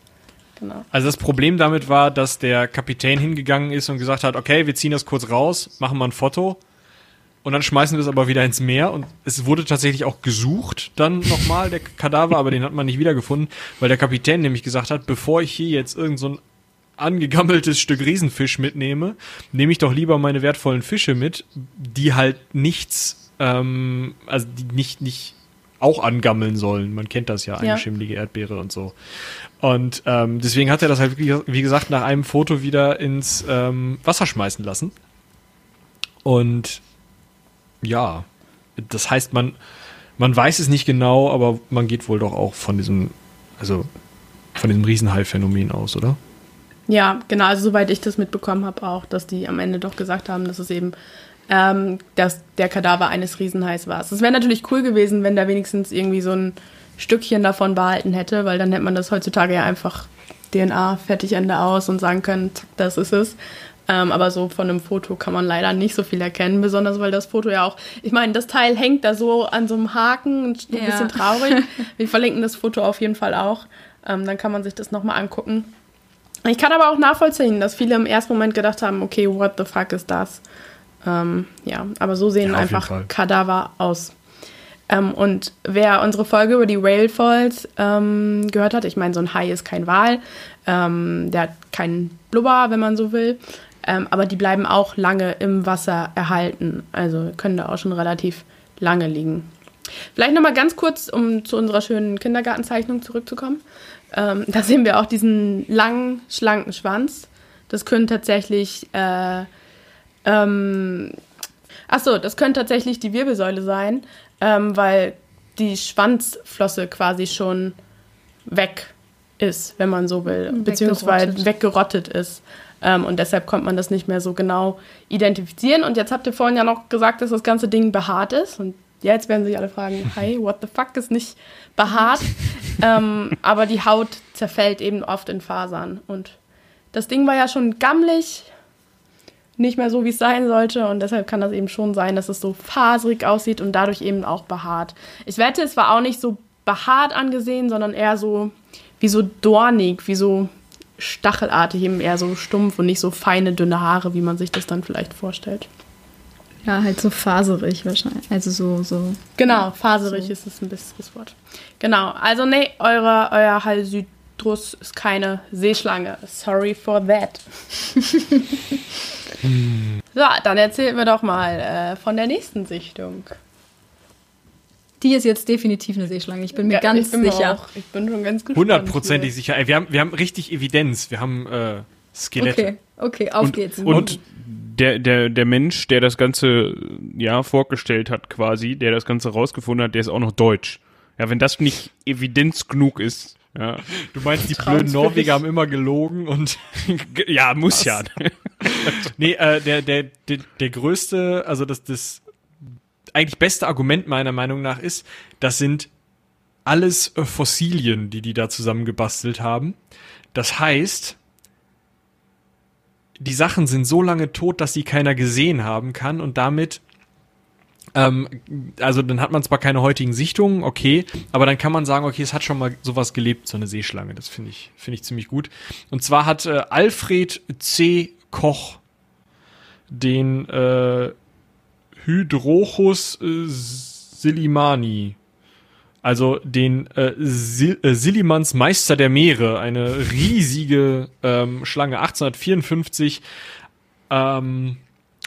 Genau. Also das Problem damit war, dass der Kapitän hingegangen ist und gesagt hat, okay, wir ziehen das kurz raus, machen mal ein Foto und dann schmeißen wir es aber wieder ins Meer und es wurde tatsächlich auch gesucht dann nochmal, der Kadaver, aber den hat man nicht wiedergefunden, weil der Kapitän nämlich gesagt hat, bevor ich hier jetzt irgend so angegammeltes Stück Riesenfisch mitnehme, nehme ich doch lieber meine wertvollen Fische mit, die halt nichts, ähm, also die nicht, nicht auch angammeln sollen. Man kennt das ja, eine ja. schimmlige Erdbeere und so. Und ähm, deswegen hat er das halt, wie gesagt, nach einem Foto wieder ins ähm, Wasser schmeißen lassen. Und ja, das heißt, man, man weiß es nicht genau, aber man geht wohl doch auch von diesem, also von diesem Riesenhai-Phänomen aus, oder? Ja, genau, also soweit ich das mitbekommen habe auch, dass die am Ende doch gesagt haben, dass es eben ähm, dass der Kadaver eines Riesenhais war. Es wäre natürlich cool gewesen, wenn da wenigstens irgendwie so ein Stückchen davon behalten hätte, weil dann hätte man das heutzutage ja einfach DNA fertig Ende aus und sagen können, zack, das ist es. Ähm, aber so von einem Foto kann man leider nicht so viel erkennen, besonders weil das Foto ja auch, ich meine, das Teil hängt da so an so einem Haken, ein ja. bisschen traurig. *laughs* Wir verlinken das Foto auf jeden Fall auch. Ähm, dann kann man sich das nochmal angucken. Ich kann aber auch nachvollziehen, dass viele im ersten Moment gedacht haben, okay, what the fuck ist das? Ähm, ja, aber so sehen ja, einfach Kadaver aus. Ähm, und wer unsere Folge über die Whale Falls ähm, gehört hat, ich meine, so ein Hai ist kein Wal, ähm, der hat keinen Blubber, wenn man so will, ähm, aber die bleiben auch lange im Wasser erhalten, also können da auch schon relativ lange liegen. Vielleicht nochmal ganz kurz, um zu unserer schönen Kindergartenzeichnung zurückzukommen. Ähm, da sehen wir auch diesen langen, schlanken Schwanz. Das können tatsächlich, äh, ähm, achso, das könnte tatsächlich die Wirbelsäule sein, ähm, weil die Schwanzflosse quasi schon weg ist, wenn man so will, beziehungsweise Weggerottet. weggerottet ist. Ähm, und deshalb konnte man das nicht mehr so genau identifizieren. Und jetzt habt ihr vorhin ja noch gesagt, dass das ganze Ding behaart ist. Und ja, jetzt werden sich alle fragen, *laughs* hi, what the fuck ist nicht behaart? ähm, aber die Haut zerfällt eben oft in Fasern. Und das Ding war ja schon gammelig, nicht mehr so, wie es sein sollte. Und deshalb kann das eben schon sein, dass es so faserig aussieht und dadurch eben auch behaart. Ich wette, es war auch nicht so behaart angesehen, sondern eher so wie so dornig, wie so stachelartig, eben eher so stumpf und nicht so feine, dünne Haare, wie man sich das dann vielleicht vorstellt. Ja, halt so faserig wahrscheinlich. Also so, so. Genau, faserig ist es ein besseres Wort. Genau, also nee, eure, euer Halsydrus ist keine Seeschlange. Sorry for that. *laughs* so, dann erzählt mir doch mal äh, von der nächsten Sichtung. Die ist jetzt definitiv eine Seeschlange. Ich bin mir Ja, ganz ich bin mir sicher. Auch, ich bin schon ganz gespannt. Hundertprozentig sicher. Ey, wir, haben, wir haben richtig Evidenz. Wir haben äh, Skelette. Okay, okay, auf und, geht's. Und der, der, der Mensch, der das Ganze ja vorgestellt hat, quasi, der das Ganze rausgefunden hat, der ist auch noch deutsch. Ja, wenn das nicht Evidenz genug ist, ja, Du meinst, die blöden Norweger haben immer gelogen und ja muss ja. *laughs* Nee, äh, der, der, der, der größte, also das, das eigentlich beste Argument meiner Meinung nach ist, das sind alles äh, Fossilien, die die da zusammengebastelt haben. Das heißt, die Sachen sind so lange tot, dass sie keiner gesehen haben kann und damit ähm, also dann hat man zwar keine heutigen Sichtungen, okay, aber dann kann man sagen, okay, es hat schon mal sowas gelebt, so eine Seeschlange. Das finde ich, finde ich ziemlich gut. Und zwar hat äh, Alfred C. Koch den äh, Hydrochus äh, Silimani, also den äh, Sil äh, Sillimans Meister der Meere, eine riesige ähm, Schlange, 1854 ähm,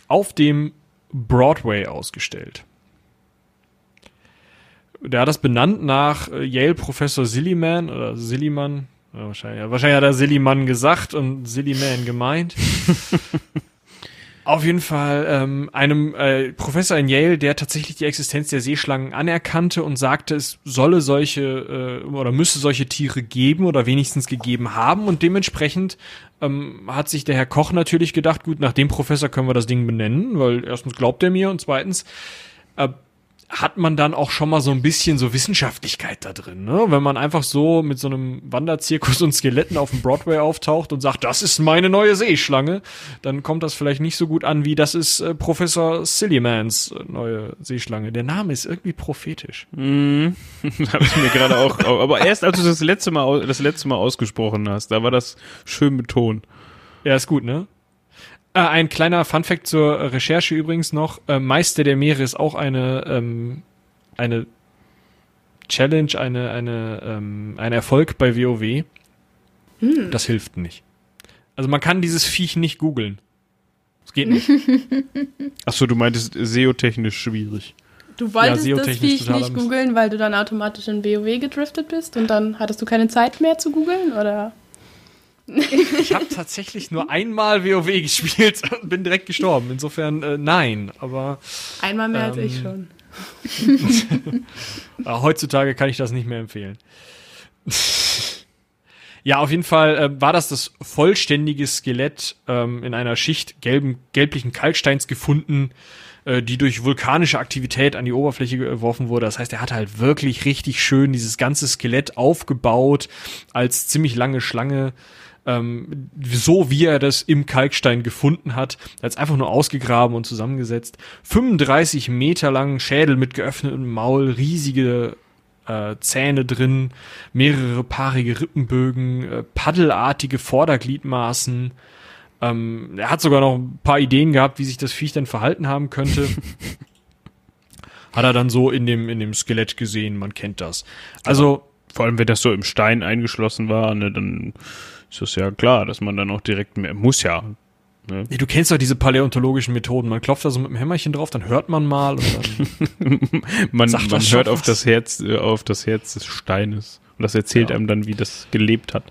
auf dem Broadway ausgestellt. Der hat das benannt nach äh, Yale-Professor Silliman oder Silliman. Wahrscheinlich, wahrscheinlich hat er Silliman gesagt und Silliman gemeint. *laughs* Auf jeden Fall ähm, einem äh, Professor in Yale, der tatsächlich die Existenz der Seeschlangen anerkannte und sagte, es solle solche äh, oder müsse solche Tiere geben oder wenigstens gegeben haben. Und dementsprechend ähm, hat sich der Herr Koch natürlich gedacht, gut, nach dem Professor können wir das Ding benennen, weil erstens glaubt er mir und zweitens äh, hat man dann auch schon mal so ein bisschen so Wissenschaftlichkeit da drin, ne? Wenn man einfach so mit so einem Wanderzirkus und Skeletten auf dem Broadway auftaucht und sagt, das ist meine neue Seeschlange, dann kommt das vielleicht nicht so gut an wie das ist äh, Professor Sillimans äh, neue Seeschlange. Der Name ist irgendwie prophetisch. Mhm. *laughs* Habe ich mir gerade auch. Aber erst als du das letzte Mal das letzte Mal ausgesprochen hast, da war das schön betont. Ja, ist gut, ne? Äh, ein kleiner Funfact zur Recherche übrigens noch. Äh, Meister der Meere ist auch eine, ähm, eine Challenge, eine, eine, ähm, ein Erfolg bei WoW. Das hilft nicht. Also man kann dieses Viech nicht googeln. Es geht nicht. *laughs* Ach so, du meintest SEO-technisch schwierig. Du wolltest Ja, das Viech nicht googeln, weil du dann automatisch in WoW gedriftet bist und dann hattest du keine Zeit mehr zu googeln, oder? *laughs* Ich habe tatsächlich nur einmal WoW gespielt und bin direkt gestorben. Insofern äh, nein, aber Einmal mehr als Ähm, ich schon. *laughs* Äh, heutzutage kann ich das nicht mehr empfehlen. ja, auf jeden Fall äh, war das das vollständige Skelett ähm, in einer Schicht gelben, gelblichen Kalksteins gefunden, äh, die durch vulkanische Aktivität an die Oberfläche geworfen wurde. Das heißt, er hat halt wirklich richtig schön dieses ganze Skelett aufgebaut als ziemlich lange Schlange. Ähm, so wie er das im Kalkstein gefunden hat, als einfach nur ausgegraben und zusammengesetzt. 35 Meter langen Schädel mit geöffnetem Maul, riesige äh, Zähne drin, mehrere paarige Rippenbögen, äh, paddelartige Vordergliedmaßen. Ähm, er hat sogar noch ein paar Ideen gehabt, wie sich das Viech denn verhalten haben könnte. *laughs* hat er dann so in dem, in dem Skelett gesehen, man kennt das. Also, Vor allem, wenn das so im Stein eingeschlossen war, ne, dann ist das ja klar, dass man dann auch direkt mehr, muss ja. Ne? nee, du kennst doch diese paläontologischen Methoden. Man klopft da so mit dem Hämmerchen drauf, dann hört man mal und dann *laughs* Man, Sagt man hört auf was? das Herz, äh, auf das Herz des Steines. Und das erzählt Ja. einem dann, wie das gelebt hat.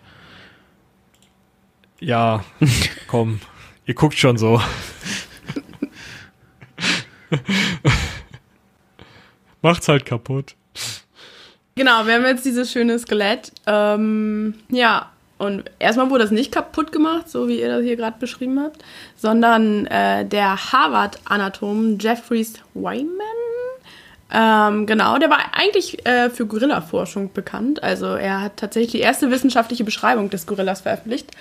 Ja, *laughs* komm, ihr guckt schon so. *laughs* Macht's halt kaputt. Genau, wir haben jetzt dieses schöne Skelett. Ähm, ja, und erstmal wurde das nicht kaputt gemacht, so wie ihr das hier gerade beschrieben habt, sondern äh, der Harvard-Anatom Jeffries Wyman, ähm, genau, der war eigentlich äh, für Gorilla-Forschung bekannt. Also er hat tatsächlich die erste wissenschaftliche Beschreibung des Gorillas veröffentlicht.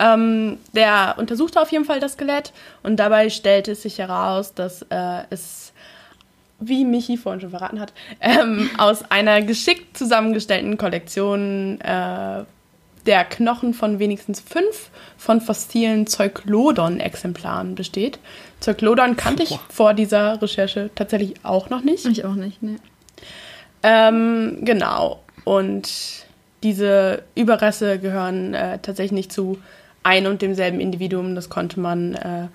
Ähm, der untersuchte auf jeden Fall das Skelett und dabei stellte es sich heraus, dass äh, es wie Michi vorhin schon verraten hat, ähm, aus einer geschickt zusammengestellten Kollektion äh, der Knochen von wenigstens fünf von fossilen Zeuglodon-Exemplaren besteht. Zeuglodon kannte ich vor dieser Recherche tatsächlich auch noch nicht. Ich auch nicht, ne. Ähm, genau. Und diese Überreste gehören äh, tatsächlich nicht zu ein und demselben Individuum. Das konnte man äh,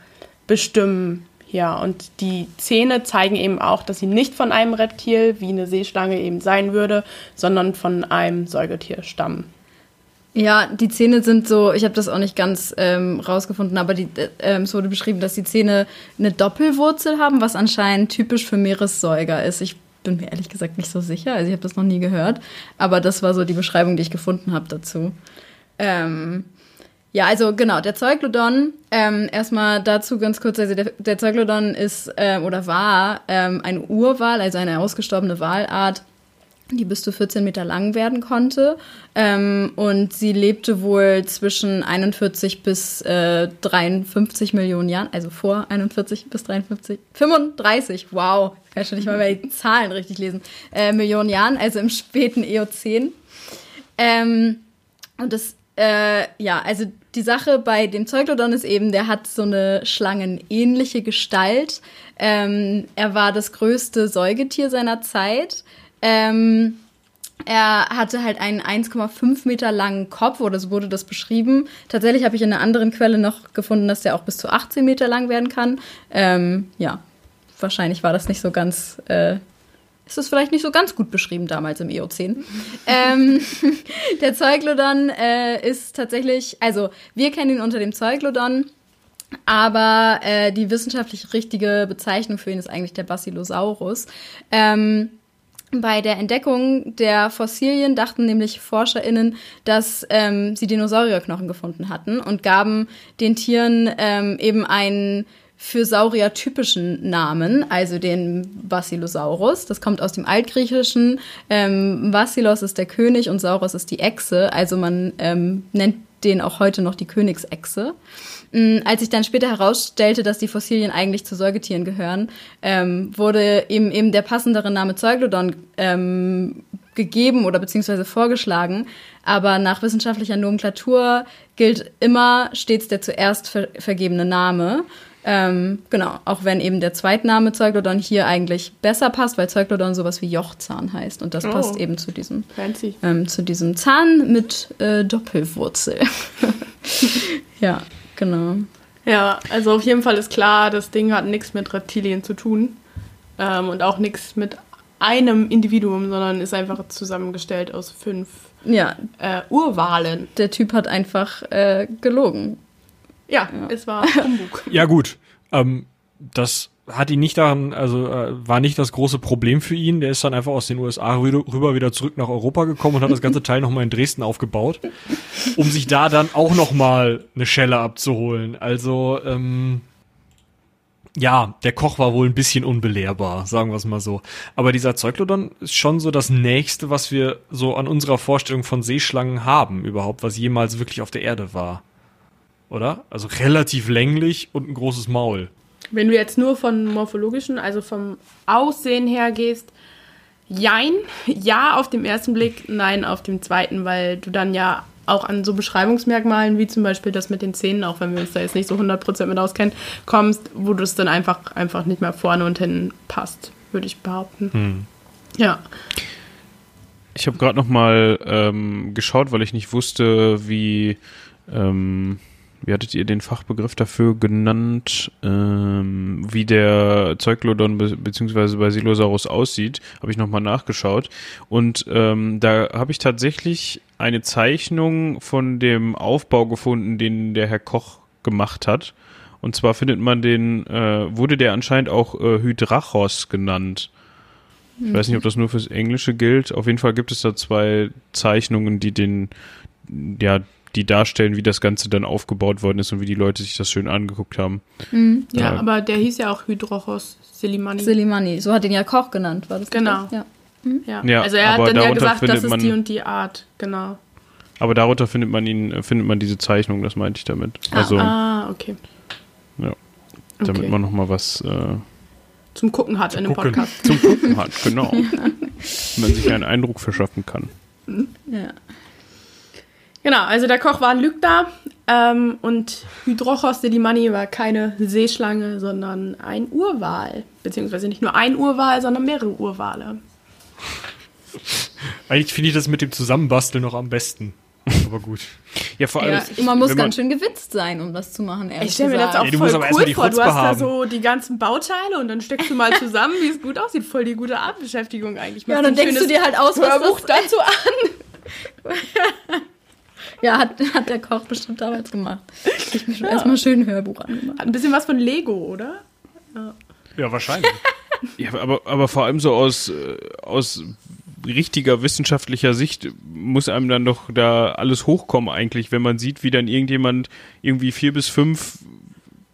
bestimmen. Ja, und die Zähne zeigen eben auch, dass sie nicht von einem Reptil, wie eine Seeschlange eben sein würde, sondern von einem Säugetier stammen. Ja, die Zähne sind so, ich habe das auch nicht ganz ähm, rausgefunden, aber die, äh, es wurde beschrieben, dass die Zähne eine Doppelwurzel haben, was anscheinend typisch für Meeressäuger ist. Ich bin mir ehrlich gesagt nicht so sicher, also ich habe das noch nie gehört, aber das war so die Beschreibung, die ich gefunden habe dazu. Ähm, ja, also genau, der Zeuglodon, ähm, erstmal dazu ganz kurz, also der, der Zeuglodon ist ähm, oder war ähm, ein Urwal, also eine ausgestorbene Walart, die bis zu 14 Meter lang werden konnte. Ähm, und sie lebte wohl zwischen 41 bis äh, 53 Millionen Jahren, also vor 41 bis 53, 35, wow, ich kann schon nicht mal mehr die Zahlen richtig lesen, äh, Millionen Jahren, also im späten Eozän. Ähm, und das äh, ja, also die Sache bei dem Zeuglodon ist eben, der hat so eine schlangenähnliche Gestalt. Ähm, er war das größte Säugetier seiner Zeit. Ähm, er hatte halt einen 1,5 Meter langen Kopf, oder so wurde das beschrieben. Tatsächlich habe ich in einer anderen Quelle noch gefunden, dass der auch bis zu 18 Meter lang werden kann. Ähm, ja, wahrscheinlich war das nicht so ganz äh, ist es vielleicht nicht so ganz gut beschrieben damals im Eozän. *laughs* ähm, *laughs* der Zeuglodon äh, ist tatsächlich, also wir kennen ihn unter dem Zeuglodon, aber äh, die wissenschaftlich richtige Bezeichnung für ihn ist eigentlich der Basilosaurus. Ähm, bei der Entdeckung der Fossilien dachten nämlich ForscherInnen, dass ähm, sie Dinosaurierknochen gefunden hatten und gaben den Tieren ähm, eben einen für Saurier typischen Namen, also den Basilosaurus. Das kommt aus dem Altgriechischen. Ähm, Basilos ist der König und Saurus ist die Echse. Also man ähm, nennt den auch heute noch die Königsechse. Ähm, als sich dann später herausstellte, dass die Fossilien eigentlich zu Säugetieren gehören, ähm, wurde eben, eben der passendere Name Zeuglodon ähm, gegeben oder beziehungsweise vorgeschlagen. Aber nach wissenschaftlicher Nomenklatur gilt immer stets der zuerst ver vergebene Name. Ähm, genau, auch wenn eben der Zweitname Zeuglodon hier eigentlich besser passt, weil Zeuglodon sowas wie Jochzahn heißt und das oh, passt eben zu diesem, ähm, zu diesem Zahn mit äh, Doppelwurzel. *laughs* ja, genau. Ja, also auf jeden Fall ist klar, das Ding hat nichts mit Reptilien zu tun ähm, und auch nichts mit einem Individuum, sondern ist einfach zusammengestellt aus fünf ja. äh, Urwahlen. Der Typ hat einfach äh, gelogen. Ja, ja. es war Humbug. ja, gut. Ähm, das hat ihn nicht daran, also äh, war nicht das große Problem für ihn. Der ist dann einfach aus den USA rüber wieder zurück nach Europa gekommen und hat das ganze Teil nochmal in Dresden aufgebaut, um sich da dann auch nochmal eine Schelle abzuholen. Also, ähm, ja, der Koch war wohl ein bisschen unbelehrbar, sagen wir es mal so. Aber dieser Zeuglodon ist schon so das nächste, was wir so an unserer Vorstellung von Seeschlangen haben, überhaupt, was jemals wirklich auf der Erde war oder? Also relativ länglich und ein großes Maul. Wenn du jetzt nur von morphologischen, also vom Aussehen her gehst, jein, ja auf dem ersten Blick, nein auf dem zweiten, weil du dann ja auch an so Beschreibungsmerkmalen wie zum Beispiel das mit den Zähnen, auch wenn wir uns da jetzt nicht so 100% mit auskennen, kommst, wo das dann einfach, einfach nicht mehr vorne und hinten passt, würde ich behaupten. Hm. Ja. Ich habe gerade noch mal ähm, geschaut, weil ich nicht wusste, wie ähm, wie hattet ihr den Fachbegriff dafür genannt, ähm, wie der Zeuglodon be bzw. Basilosaurus aussieht, habe ich nochmal nachgeschaut. Und ähm, da habe ich tatsächlich eine Zeichnung von dem Aufbau gefunden, den der Herr Koch gemacht hat. Und zwar findet man den, äh, wurde der anscheinend auch äh, Hydrachos genannt. Ich weiß nicht, ob das nur fürs Englische gilt. Auf jeden Fall gibt es da zwei Zeichnungen, die den, ja, die darstellen, wie das Ganze dann aufgebaut worden ist und wie die Leute sich das schön angeguckt haben. Ja, Ja. aber der hieß ja auch Hydrochos Silimani. Silimani, so hat ihn ja Koch genannt, war das Genau. das? Ja. ja. Ja, also er hat dann ja gesagt, das ist man- die und die Art. Genau. Aber darunter findet man ihn, äh, findet man diese Zeichnung, das meinte ich damit. Also, Ah, okay. ja, damit okay. man nochmal was äh, Zum Gucken hat in dem Gucken. Podcast. *laughs* zum Gucken hat, genau. *laughs* man sich einen Eindruck verschaffen kann. Ja. Genau, also der Koch war ein Lügner ähm, und Hydrochos Silimani war keine Seeschlange, sondern ein Urwal. Beziehungsweise nicht nur ein Urwal, sondern mehrere Urwale. Eigentlich finde ich das mit dem Zusammenbasteln noch am besten. Aber gut. Ja, vor allem, Ja, man muss wenn ganz schön gewitzt sein, um das zu machen. ehrlich Ich stelle mir das gesagt. auch du voll cool die vor. Du hast da haben. so die ganzen Bauteile und dann steckst du mal zusammen, wie es gut aussieht. Voll die gute Abendbeschäftigung eigentlich. Ja, dann denkst du dir halt aus, was Hörbuch das dazu an. *laughs* Ja, hat, hat der Koch bestimmt damals gemacht. Ich mir schon erstmal schön ein Hörbuch angemacht. Hat ein bisschen was von Lego, oder? Ja, wahrscheinlich. *laughs* Ja, aber, aber vor allem so aus, äh, aus richtiger wissenschaftlicher Sicht muss einem dann doch da alles hochkommen eigentlich, wenn man sieht, wie dann irgendjemand irgendwie vier bis fünf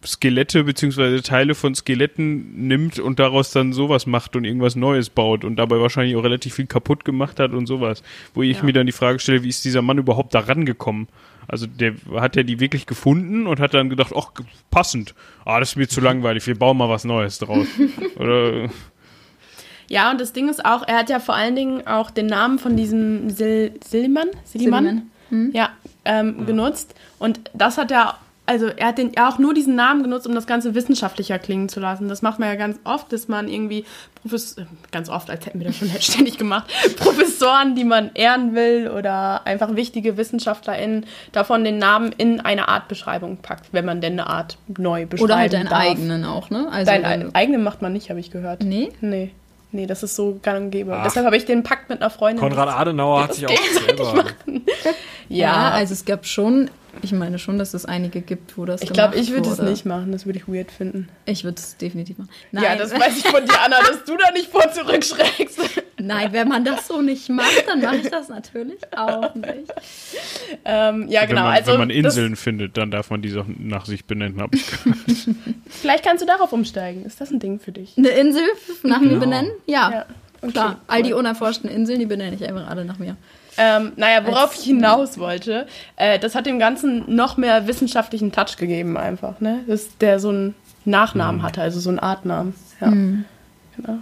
Skelette beziehungsweise Teile von Skeletten nimmt und daraus dann sowas macht und irgendwas Neues baut und dabei wahrscheinlich auch relativ viel kaputt gemacht hat und sowas. Wo ich Ja. mir dann die Frage stelle, wie ist dieser Mann überhaupt da rangekommen? Also der hat ja die wirklich gefunden und hat dann gedacht, ach, passend. Ah, das ist mir zu langweilig, wir bauen mal was Neues draus. *laughs* Oder Ja, und das Ding ist auch, er hat ja vor allen Dingen auch den Namen von diesem Sil Silliman, Silliman, ja, ähm, genutzt. Und das hat er, also er hat den, ja auch nur diesen Namen genutzt, um das Ganze wissenschaftlicher klingen zu lassen. Das macht man ja ganz oft, dass man irgendwie, Profes äh, ganz oft, als hätten wir das schon *laughs* ständig gemacht, Professoren, die man ehren will oder einfach wichtige WissenschaftlerInnen, davon den Namen in eine Artbeschreibung packt, wenn man denn eine Art neu beschreiben Oder halt deinen darf. eigenen auch, ne? Also Deinen eigenen macht man nicht, habe ich gehört. Nee? Nee. Nee, das ist so gang und gäbe. Ach. Deshalb habe ich den Pakt mit einer Freundin. Konrad Adenauer hat sich auch selber. *laughs* Ja, Ja, also es gab schon, ich meine schon, dass es einige gibt, wo das ich glaube, ich würde es nicht machen. Das würde ich weird finden. Ich würde es definitiv machen. Nein, Ja, das weiß ich von dir, Anna, dass du da nicht vor zurückschreckst. *laughs* nein, wenn man das so nicht macht, dann mache ich das natürlich auch nicht. ähm, ja, wenn, genau. man, also wenn man das- Inseln findet, dann darf man die nach sich benennen, habe ich gehört. *laughs* Vielleicht kannst du darauf umsteigen. Ist das ein Ding für dich? Eine Insel nach mir Genau. benennen? Ja, Ja. Okay, klar. All die cool. unerforschten Inseln, die benenne ich einfach alle nach mir. Ähm, naja, worauf Als- ich hinaus wollte, äh, das hat dem Ganzen noch mehr wissenschaftlichen Touch gegeben, einfach, ne? Dass der so einen Nachnamen hatte, also so einen Artnamen. Ja. Genau.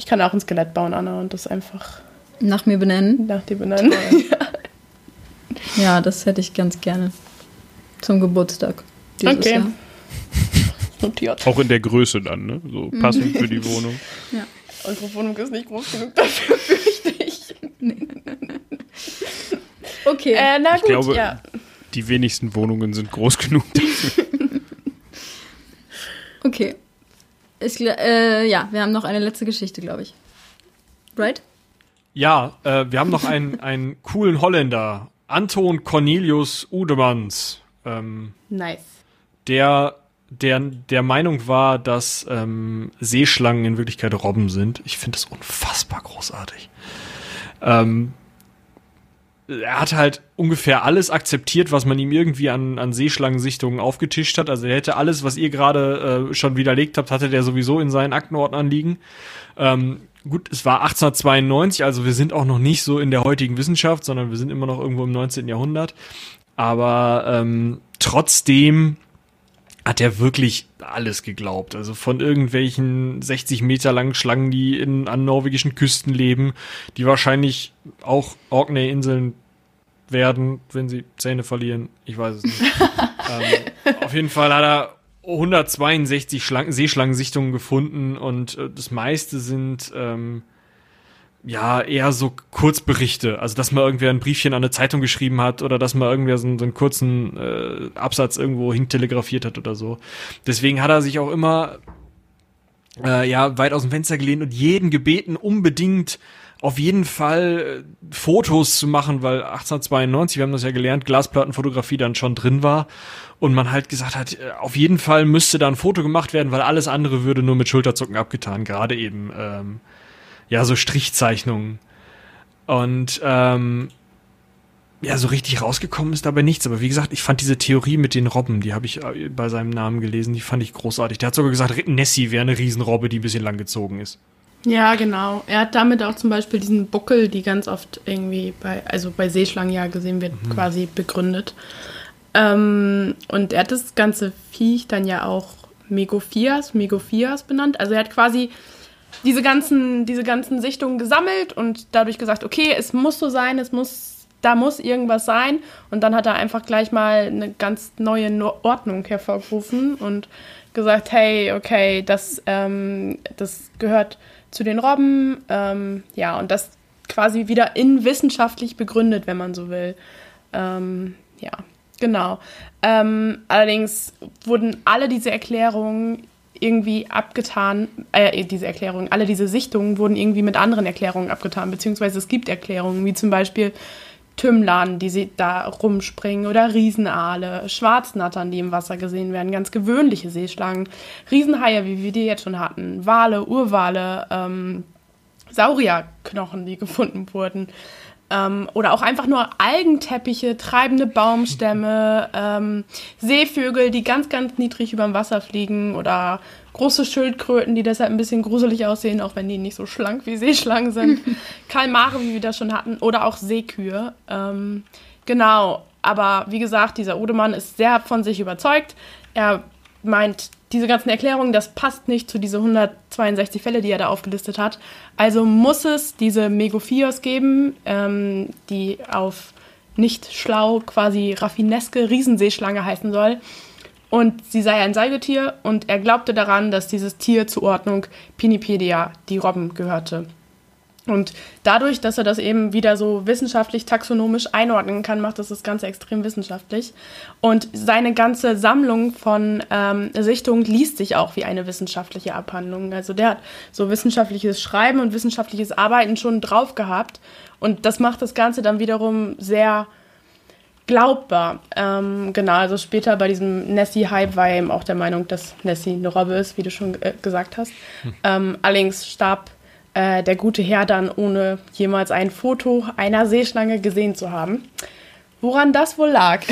Ich kann auch ein Skelett bauen, Anna, und das einfach Nach mir benennen? nach dir benennen. *laughs* Ja, das hätte ich ganz gerne. Zum Geburtstag. Dieses Okay. Jahr. *laughs* Notiert. Auch in der Größe dann, ne? So Mhm. passend für die Wohnung. *laughs* Unsere Wohnung ist nicht groß genug dafür, fürchte ich. Okay. Äh, na Ich gut, glaube- ja. Die wenigsten Wohnungen sind groß genug. Okay. Ich, äh, ja, wir haben noch eine letzte Geschichte, glaube ich. Right? Ja, äh, wir haben noch einen, *laughs* einen coolen Holländer, Anton Cornelius Udemans, ähm, Nice. der, der der Meinung war, dass ähm, Seeschlangen in Wirklichkeit Robben sind. Ich finde das unfassbar großartig. Ähm, er hat halt ungefähr alles akzeptiert, was man ihm irgendwie an, an Seeschlangensichtungen aufgetischt hat. Also er hätte alles, was ihr gerade äh, schon widerlegt habt, hatte der sowieso in seinen Aktenordnern liegen. Ähm, gut, es war 1892, also wir sind auch noch nicht so in der heutigen Wissenschaft, sondern wir sind immer noch irgendwo im 19. Jahrhundert. Aber ähm, trotzdem hat er wirklich alles geglaubt. Also von irgendwelchen 60 Meter langen Schlangen, die in, an norwegischen Küsten leben, die wahrscheinlich auch Orkney-Inseln werden, wenn sie Zähne verlieren. Ich weiß es nicht. *laughs* ähm, auf jeden Fall hat er 162 Schlang Seeschlangensichtungen gefunden und äh, das meiste sind ähm, ja eher so Kurzberichte. Also dass man irgendwer ein Briefchen an eine Zeitung geschrieben hat oder dass man irgendwer so, einen- so einen kurzen äh, Absatz irgendwo hintelegrafiert hat oder so. Deswegen hat er sich auch immer äh, ja weit aus dem Fenster gelehnt und jeden gebeten, unbedingt auf jeden Fall äh, Fotos zu machen, weil 1892, wir haben das ja gelernt, Glasplattenfotografie dann schon drin war und man halt gesagt hat, äh, auf jeden Fall müsste da ein Foto gemacht werden, weil alles andere würde nur mit Schulterzucken abgetan, gerade eben ähm, ja, so Strichzeichnungen. Und ähm, ja, so richtig rausgekommen ist dabei nichts. Aber wie gesagt, ich fand diese Theorie mit den Robben, die habe ich äh, bei seinem Namen gelesen, die fand ich großartig. Der hat sogar gesagt, Nessie wäre eine Riesenrobbe, die ein bisschen langgezogen ist. Ja, genau. Er hat damit auch zum Beispiel diesen Buckel, die ganz oft irgendwie bei, also bei Seeschlangen ja gesehen wird, mhm. quasi begründet. Ähm, und er hat das ganze Viech dann ja auch Megophias, Megophias benannt. Also er hat quasi diese ganzen, diese ganzen Sichtungen gesammelt und dadurch gesagt, okay, es muss so sein, es muss, da muss irgendwas sein. Und dann hat er einfach gleich mal eine ganz neue Ordnung hervorgerufen und gesagt, hey, okay, das, ähm, das gehört zu den Robben, ähm, ja, und das quasi wieder in wissenschaftlich begründet, wenn man so will. Ähm, ja, genau. Ähm, allerdings wurden alle diese Erklärungen irgendwie abgetan, äh, diese Erklärungen, alle diese Sichtungen wurden irgendwie mit anderen Erklärungen abgetan, beziehungsweise es gibt Erklärungen, wie zum Beispiel Tümmlern, die sie da rumspringen oder Riesenaale, Schwarznattern, die im Wasser gesehen werden, ganz gewöhnliche Seeschlangen, Riesenhaie, wie wir die jetzt schon hatten, Wale, Urwale, ähm, Saurierknochen, die gefunden wurden. Ähm, oder auch einfach nur Algenteppiche, treibende Baumstämme, ähm, Seevögel, die ganz, ganz niedrig über dem Wasser fliegen oder große Schildkröten, die deshalb ein bisschen gruselig aussehen, auch wenn die nicht so schlank wie Seeschlangen sind. *laughs* Kalmare, wie wir das schon hatten, oder auch Seekühe. Ähm, genau, aber wie gesagt, dieser Odemann ist sehr von sich überzeugt. Er meint, diese ganzen Erklärungen, das passt nicht zu diese 162 Fälle, die er da aufgelistet hat. Also muss es diese Megophios geben, ähm, die auf nicht schlau quasi raffineske Riesenseeschlange heißen soll. Und sie sei ein Säugetier und er glaubte daran, dass dieses Tier zur Ordnung Pinipedia, die Robben, gehörte. Und dadurch, dass er das eben wieder so wissenschaftlich taxonomisch einordnen kann, macht das das Ganze extrem wissenschaftlich. Und seine ganze Sammlung von ähm, Sichtungen liest sich auch wie eine wissenschaftliche Abhandlung. Also der hat so wissenschaftliches Schreiben und wissenschaftliches Arbeiten schon drauf gehabt. Und das macht das Ganze dann wiederum sehr glaubbar. Ähm, genau, also später bei diesem Nessie-Hype war er eben auch der Meinung, dass Nessie eine Robbe ist, wie du schon äh, gesagt hast. Hm. Ähm, allerdings starb äh, der gute Herr dann, ohne jemals ein Foto einer Seeschlange gesehen zu haben. Woran das wohl lag?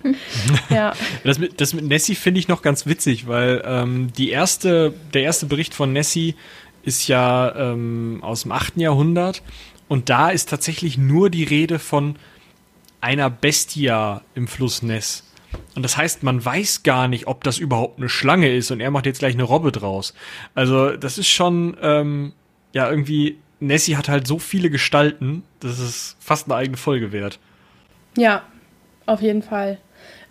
*laughs* ja. Das mit, das mit Nessie finde ich noch ganz witzig, weil ähm, die erste, der erste Bericht von Nessie ist ja ähm, aus dem 8. Jahrhundert und da ist tatsächlich nur die Rede von einer Bestia im Fluss Ness. Und das heißt, man weiß gar nicht, ob das überhaupt eine Schlange ist und er macht jetzt gleich eine Robbe draus. Also das ist schon ähm, ja, irgendwie, Nessie hat halt so viele Gestalten, das ist fast eine eigene Folge wert. Ja, auf jeden Fall.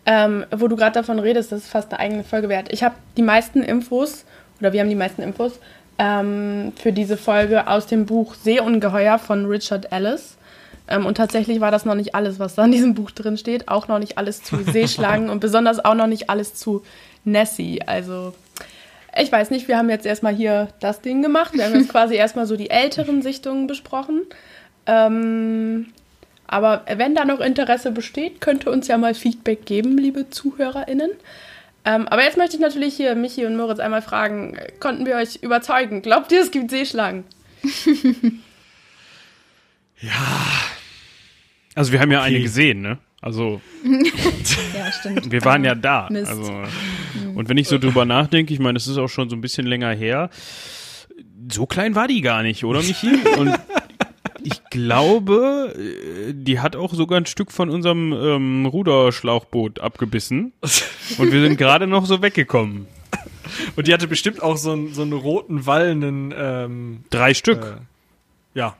Ähm, wo du gerade davon redest, das ist fast eine eigene Folge wert. Ich habe die meisten Infos, oder wir haben die meisten Infos, ähm, für diese Folge aus dem Buch Seeungeheuer von Richard Ellis. Ähm, und tatsächlich war das noch nicht alles, was da in diesem Buch drin steht. Auch noch nicht alles zu *laughs* Seeschlangen und besonders auch noch nicht alles zu Nessie. Also ich weiß nicht, wir haben jetzt erstmal hier das Ding gemacht. Wir haben jetzt *laughs* quasi erstmal so die älteren Sichtungen besprochen. Ähm, aber wenn da noch Interesse besteht, könnte uns ja mal Feedback geben, liebe ZuhörerInnen. Ähm, aber jetzt möchte ich natürlich hier Michi und Moritz einmal fragen: Konnten wir euch überzeugen? Glaubt ihr, es gibt Seeschlangen? *laughs* ja. Also, wir haben ja okay. eine gesehen, ne? Also. *laughs* ja, stimmt. Wir waren ja da. Mist. Also. Und wenn ich so drüber nachdenke, ich meine, es ist auch schon so ein bisschen länger her. So klein war die gar nicht, oder Michi? *laughs* Und ich glaube, die hat auch sogar ein Stück von unserem ähm, Ruderschlauchboot abgebissen. Und wir sind gerade noch so weggekommen. Und die hatte bestimmt auch so, einen, so einen roten wallenden. Ähm, Drei Stück. Äh, ja.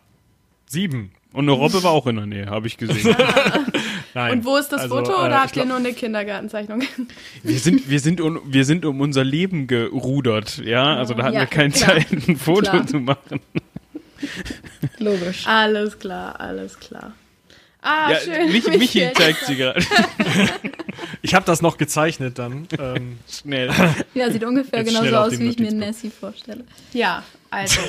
Sieben. Und eine Robbe war auch in der Nähe, habe ich gesehen. *laughs* Nein. Und wo ist das also, Foto äh, oder habt ihr nur eine Kindergartenzeichnung? *laughs* Wir sind, wir sind, um, wir sind um unser Leben gerudert, ja. Also da hatten ja, wir keine klar. Zeit, ein Foto klar. zu machen. Logisch. Alles klar, alles klar. Ah, ja, schön. Mich, Michi zeigt sie gerade. *laughs* ich habe das noch gezeichnet dann. Ähm, schnell. Ja, sieht ungefähr genauso aus, wie ich mir Nessie vorstelle. Ja, also.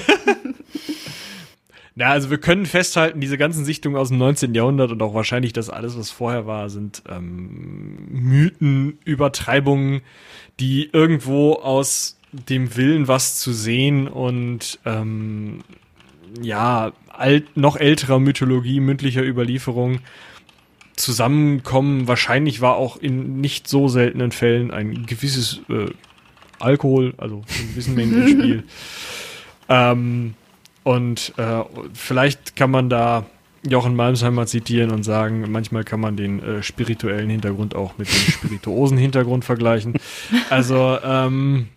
Ja, also wir können festhalten, diese ganzen Sichtungen aus dem 19. Jahrhundert und auch wahrscheinlich das alles, was vorher war, sind ähm, Mythen, Übertreibungen, die irgendwo aus dem Willen, was zu sehen und ähm, ja, alt, noch älterer Mythologie, mündlicher Überlieferung zusammenkommen. Wahrscheinlich war auch in nicht so seltenen Fällen ein gewisses äh, Alkohol, also in gewissen Mengen Spiel. *laughs* Ähm, und äh, vielleicht kann man da Jochen Malmsheimer zitieren und sagen, manchmal kann man den äh, spirituellen Hintergrund auch mit dem spirituosen Hintergrund vergleichen. *laughs* Also, ähm,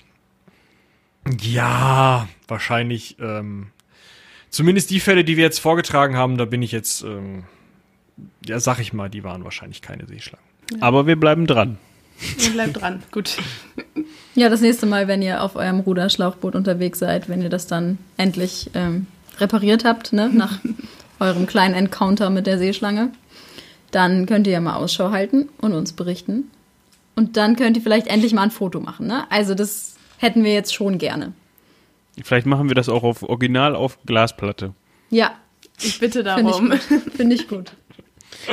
ja, wahrscheinlich, ähm, zumindest die Fälle, die wir jetzt vorgetragen haben, da bin ich jetzt, ähm, ja, sag ich mal, die waren wahrscheinlich keine Seeschlangen. Aber wir bleiben dran. Ihr bleibt dran. Gut. Ja, das nächste Mal, wenn ihr auf eurem Ruderschlauchboot unterwegs seid, wenn ihr das dann endlich ähm, repariert habt, ne, nach *laughs* eurem kleinen Encounter mit der Seeschlange, dann könnt ihr ja mal Ausschau halten und uns berichten. Und dann könnt ihr vielleicht endlich mal ein Foto machen, ne? Also das hätten wir jetzt schon gerne. Vielleicht machen wir das auch auf Original auf Glasplatte. Ja, Ich bitte finde ich darum. gut. Finde ich gut.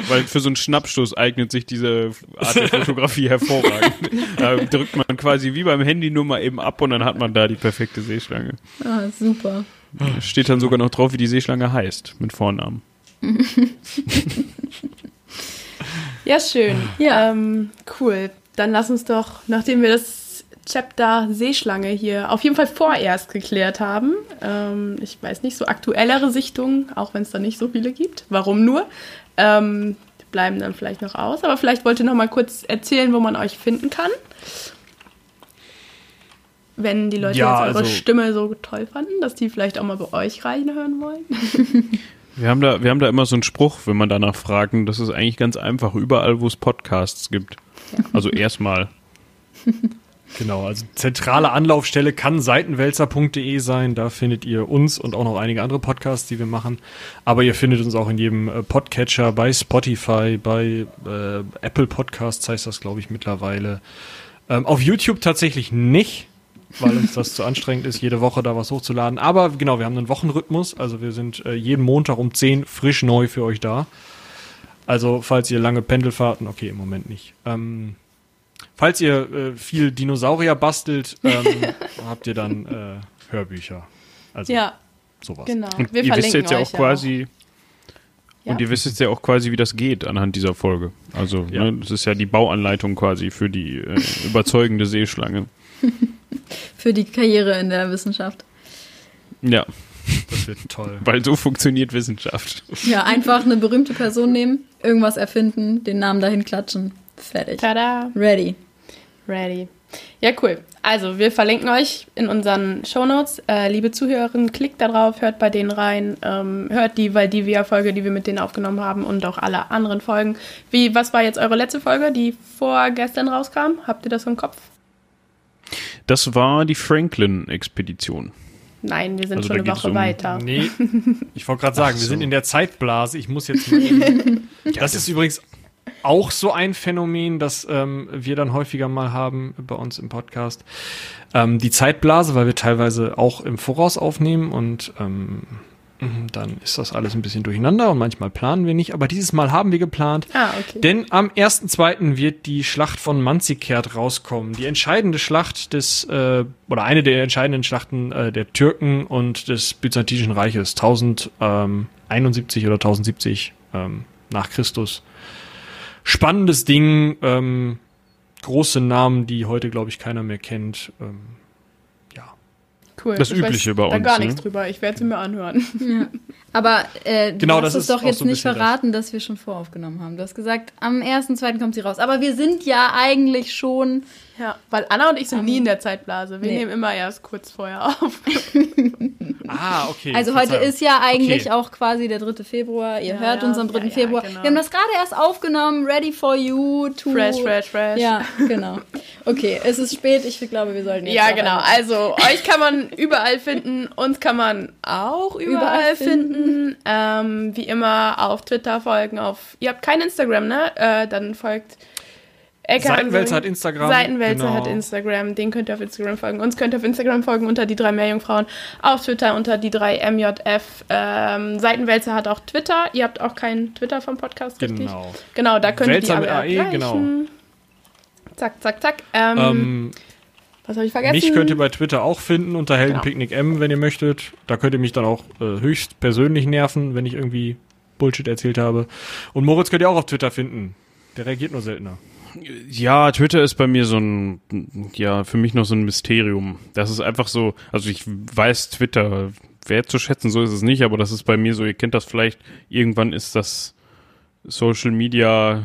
Weil für so einen Schnappstoß eignet sich diese Art der Fotografie hervorragend. *laughs* Da drückt man quasi wie beim Handy nur mal eben ab und dann hat man da die perfekte Seeschlange. Ah, super. Steht dann sogar noch drauf, wie die Seeschlange heißt, mit Vornamen. *laughs* Ja, schön. Ja. Ähm, cool. Dann lass uns doch, nachdem wir das Chapter Seeschlange hier auf jeden Fall vorerst geklärt haben, ähm, ich weiß nicht, so aktuellere Sichtungen, auch wenn es da nicht so viele gibt, warum nur, ähm, bleiben dann vielleicht noch aus. Aber vielleicht wollt ihr noch mal kurz erzählen, wo man euch finden kann. Wenn die Leute Ja, jetzt eure also- Stimme so toll fanden, dass die vielleicht auch mal bei euch reinhören wollen. *laughs* Wir haben, da, wir haben da immer so einen Spruch, wenn man danach fragt, und das ist eigentlich ganz einfach, überall, wo es Podcasts gibt. Also erstmal. *laughs* Genau, also zentrale Anlaufstelle kann seitenwälzer.de sein. Da findet ihr uns und auch noch einige andere Podcasts, die wir machen. Aber ihr findet uns auch in jedem äh, Podcatcher, bei Spotify, bei äh, Apple Podcasts heißt das, glaube ich, mittlerweile. Ähm, auf YouTube tatsächlich nicht, weil uns das zu anstrengend ist, jede Woche da was hochzuladen. Aber genau, wir haben einen Wochenrhythmus. Also wir sind äh, jeden Montag um 10 frisch neu für euch da. Also falls ihr lange Pendelfahrten, okay, im Moment nicht. Ähm, Falls ihr äh, viel Dinosaurier bastelt, *laughs* ähm, habt ihr dann äh, Hörbücher. Also Ja, sowas. genau. Und wir ihr wisst jetzt ja auch quasi, Ja. und ihr wisst jetzt ja auch quasi, wie das geht anhand dieser Folge. Also, Ja. ne, das ist ja die Bauanleitung quasi für die äh, überzeugende Seeschlange. *laughs* Für die Karriere in der Wissenschaft. Ja, Das wird toll. *laughs* weil so funktioniert Wissenschaft. Ja, einfach eine berühmte Person nehmen, irgendwas erfinden, den Namen dahin klatschen. Fertig. Tada! Ready. Ready. Ja, cool. Also, wir verlinken euch in unseren Shownotes. Äh, liebe Zuhörerinnen, klickt da drauf, hört bei denen rein, ähm, hört die Valdivia-Folge, die wir mit denen aufgenommen haben und auch alle anderen Folgen. Wie, was war jetzt eure letzte Folge, die vorgestern rauskam? Habt ihr das im Kopf? Das war die Franklin-Expedition. Nein, wir sind Also schon eine Woche um- weiter. Nee, *laughs* ich wollte gerade sagen, Ach wir so. sind in der Zeitblase. Ich muss jetzt *laughs* mal eben, Das ist übrigens auch so ein Phänomen, das ähm, wir dann häufiger mal haben bei uns im Podcast. Ähm, die Zeitblase, weil wir teilweise auch im Voraus aufnehmen und ähm, dann ist das alles ein bisschen durcheinander und manchmal planen wir nicht. Aber dieses Mal haben wir geplant. Ah, okay. Denn am 1.2. wird die Schlacht von Manzikert rauskommen. Die entscheidende Schlacht des, äh, oder eine der entscheidenden Schlachten äh, der Türken und des Byzantinischen Reiches. 1071 oder 1070 ähm, nach Christus. Spannendes Ding, ähm, große Namen, die heute, glaube ich, keiner mehr kennt. Ähm. Cool. das Ich Übliche weiß bei Da uns, gar ne? nichts drüber. Ich werde sie mir anhören. *laughs* Aber äh, du Genau, hast das es ist doch jetzt so nicht bisschen das. verraten, dass wir schon voraufgenommen haben. Du hast gesagt, am 1.2. kommt sie raus. Aber wir sind ja eigentlich schon. Ja, weil Anna und ich sind nie in der Zeitblase. Wir Nee. nehmen immer erst kurz vorher auf. *laughs* Ah, okay. Also heute Verzeihung. ist ja eigentlich Okay. auch quasi der 3. Februar. Ihr Ja, hört ja, uns am 3. ja, ja, Februar. genau. Wir haben das gerade erst aufgenommen. Ready for you to. Fresh, fresh, fresh. Ja, genau. *laughs* Okay, es ist spät. Ich glaube, wir sollten jetzt Ja, genau. Also, euch kann man *laughs* überall finden, uns kann man auch überall, Überall finden. Ähm, wie immer auf Twitter folgen, auf. Ihr habt kein Instagram, ne? Äh, dann folgt. Ecke Seitenwälzer hat Instagram. Seitenwälzer Genau. hat Instagram, den könnt ihr auf Instagram folgen. Uns könnt ihr auf Instagram folgen unter die drei Meerjungfrauen, auf Twitter unter die drei MJF. Ähm, Seitenwälzer hat auch Twitter. Ihr habt auch keinen Twitter vom Podcast, richtig? Genau. Genau, da könnt ihr die Wälzer mit AE, erreichen. genau. Zack, zack, zack. Ähm, Ähm, Was habe ich vergessen? Mich könnt ihr bei Twitter auch finden unter Heldenpicknick M, wenn ihr möchtet. Da könnt ihr mich dann auch äh, höchst persönlich nerven, wenn ich irgendwie Bullshit erzählt habe. Und Moritz könnt ihr auch auf Twitter finden. Der reagiert nur seltener. Ja, Twitter ist bei mir so ein, ja, für mich noch so ein Mysterium. Das ist einfach so, also ich weiß Twitter zu schätzen, so ist es nicht, aber das ist bei mir so, ihr kennt das vielleicht, irgendwann ist das Social Media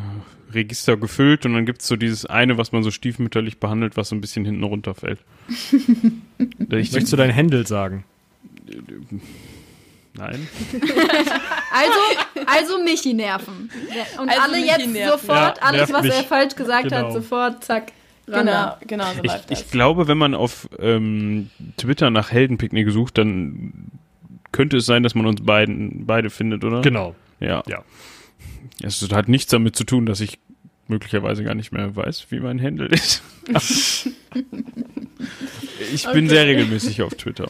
Register gefüllt und dann gibt es so dieses eine, was man so stiefmütterlich behandelt, was so ein bisschen hinten runterfällt. *laughs* ich Möchtest du dein Händel sagen? Nein. *laughs* also, also Michi nerven. Und also alle Michi jetzt nerven. sofort, ja, alles, was mich. er falsch gesagt genau. hat, sofort, zack. Genau, genau so ich, ich glaube, wenn man auf ähm, Twitter nach Heldenpicknick sucht, dann könnte es sein, dass man uns beiden beide findet, oder? Genau. Ja. ja. Es hat nichts damit zu tun, dass ich möglicherweise gar nicht mehr weiß, wie mein Handle ist. *laughs* ich bin okay. sehr regelmäßig auf Twitter.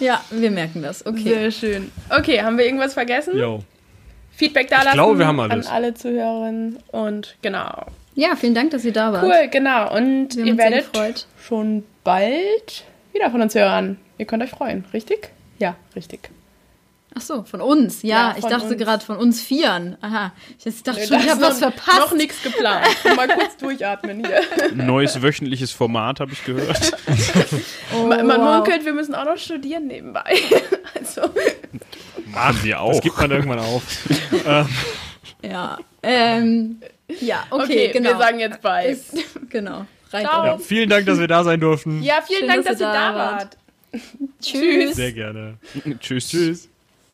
Ja, wir merken das. Okay. Sehr schön. Okay, haben wir irgendwas vergessen? Jo. Feedback da lassen ich glaube, wir haben alles. an alle Zuhörerinnen und genau. Ja, vielen Dank, dass ihr da wart. Cool, genau. Und ihr werdet schon bald wieder von uns hören. Ihr könnt euch freuen, richtig? Ja, richtig. Ach so, von uns. Ja, ja ich dachte gerade von uns Vieren. Aha. Ich dachte schon, ich habe was verpasst. Noch nichts geplant. *laughs* Mal kurz durchatmen hier. Neues wöchentliches Format habe ich gehört. *laughs* oh, man, man wow. munkelt, wir müssen auch noch studieren nebenbei. *laughs* also. Machen wir auch. Das gibt man irgendwann auf. ja. Ähm, ja, okay, okay, genau. Wir sagen jetzt bye. Ist, genau. Ja, vielen Dank, dass wir da sein durften. Ja, vielen Schön, Dank, dass, dass ihr da wart. Tschüss. Sehr gerne. Tschüss. Tschüss.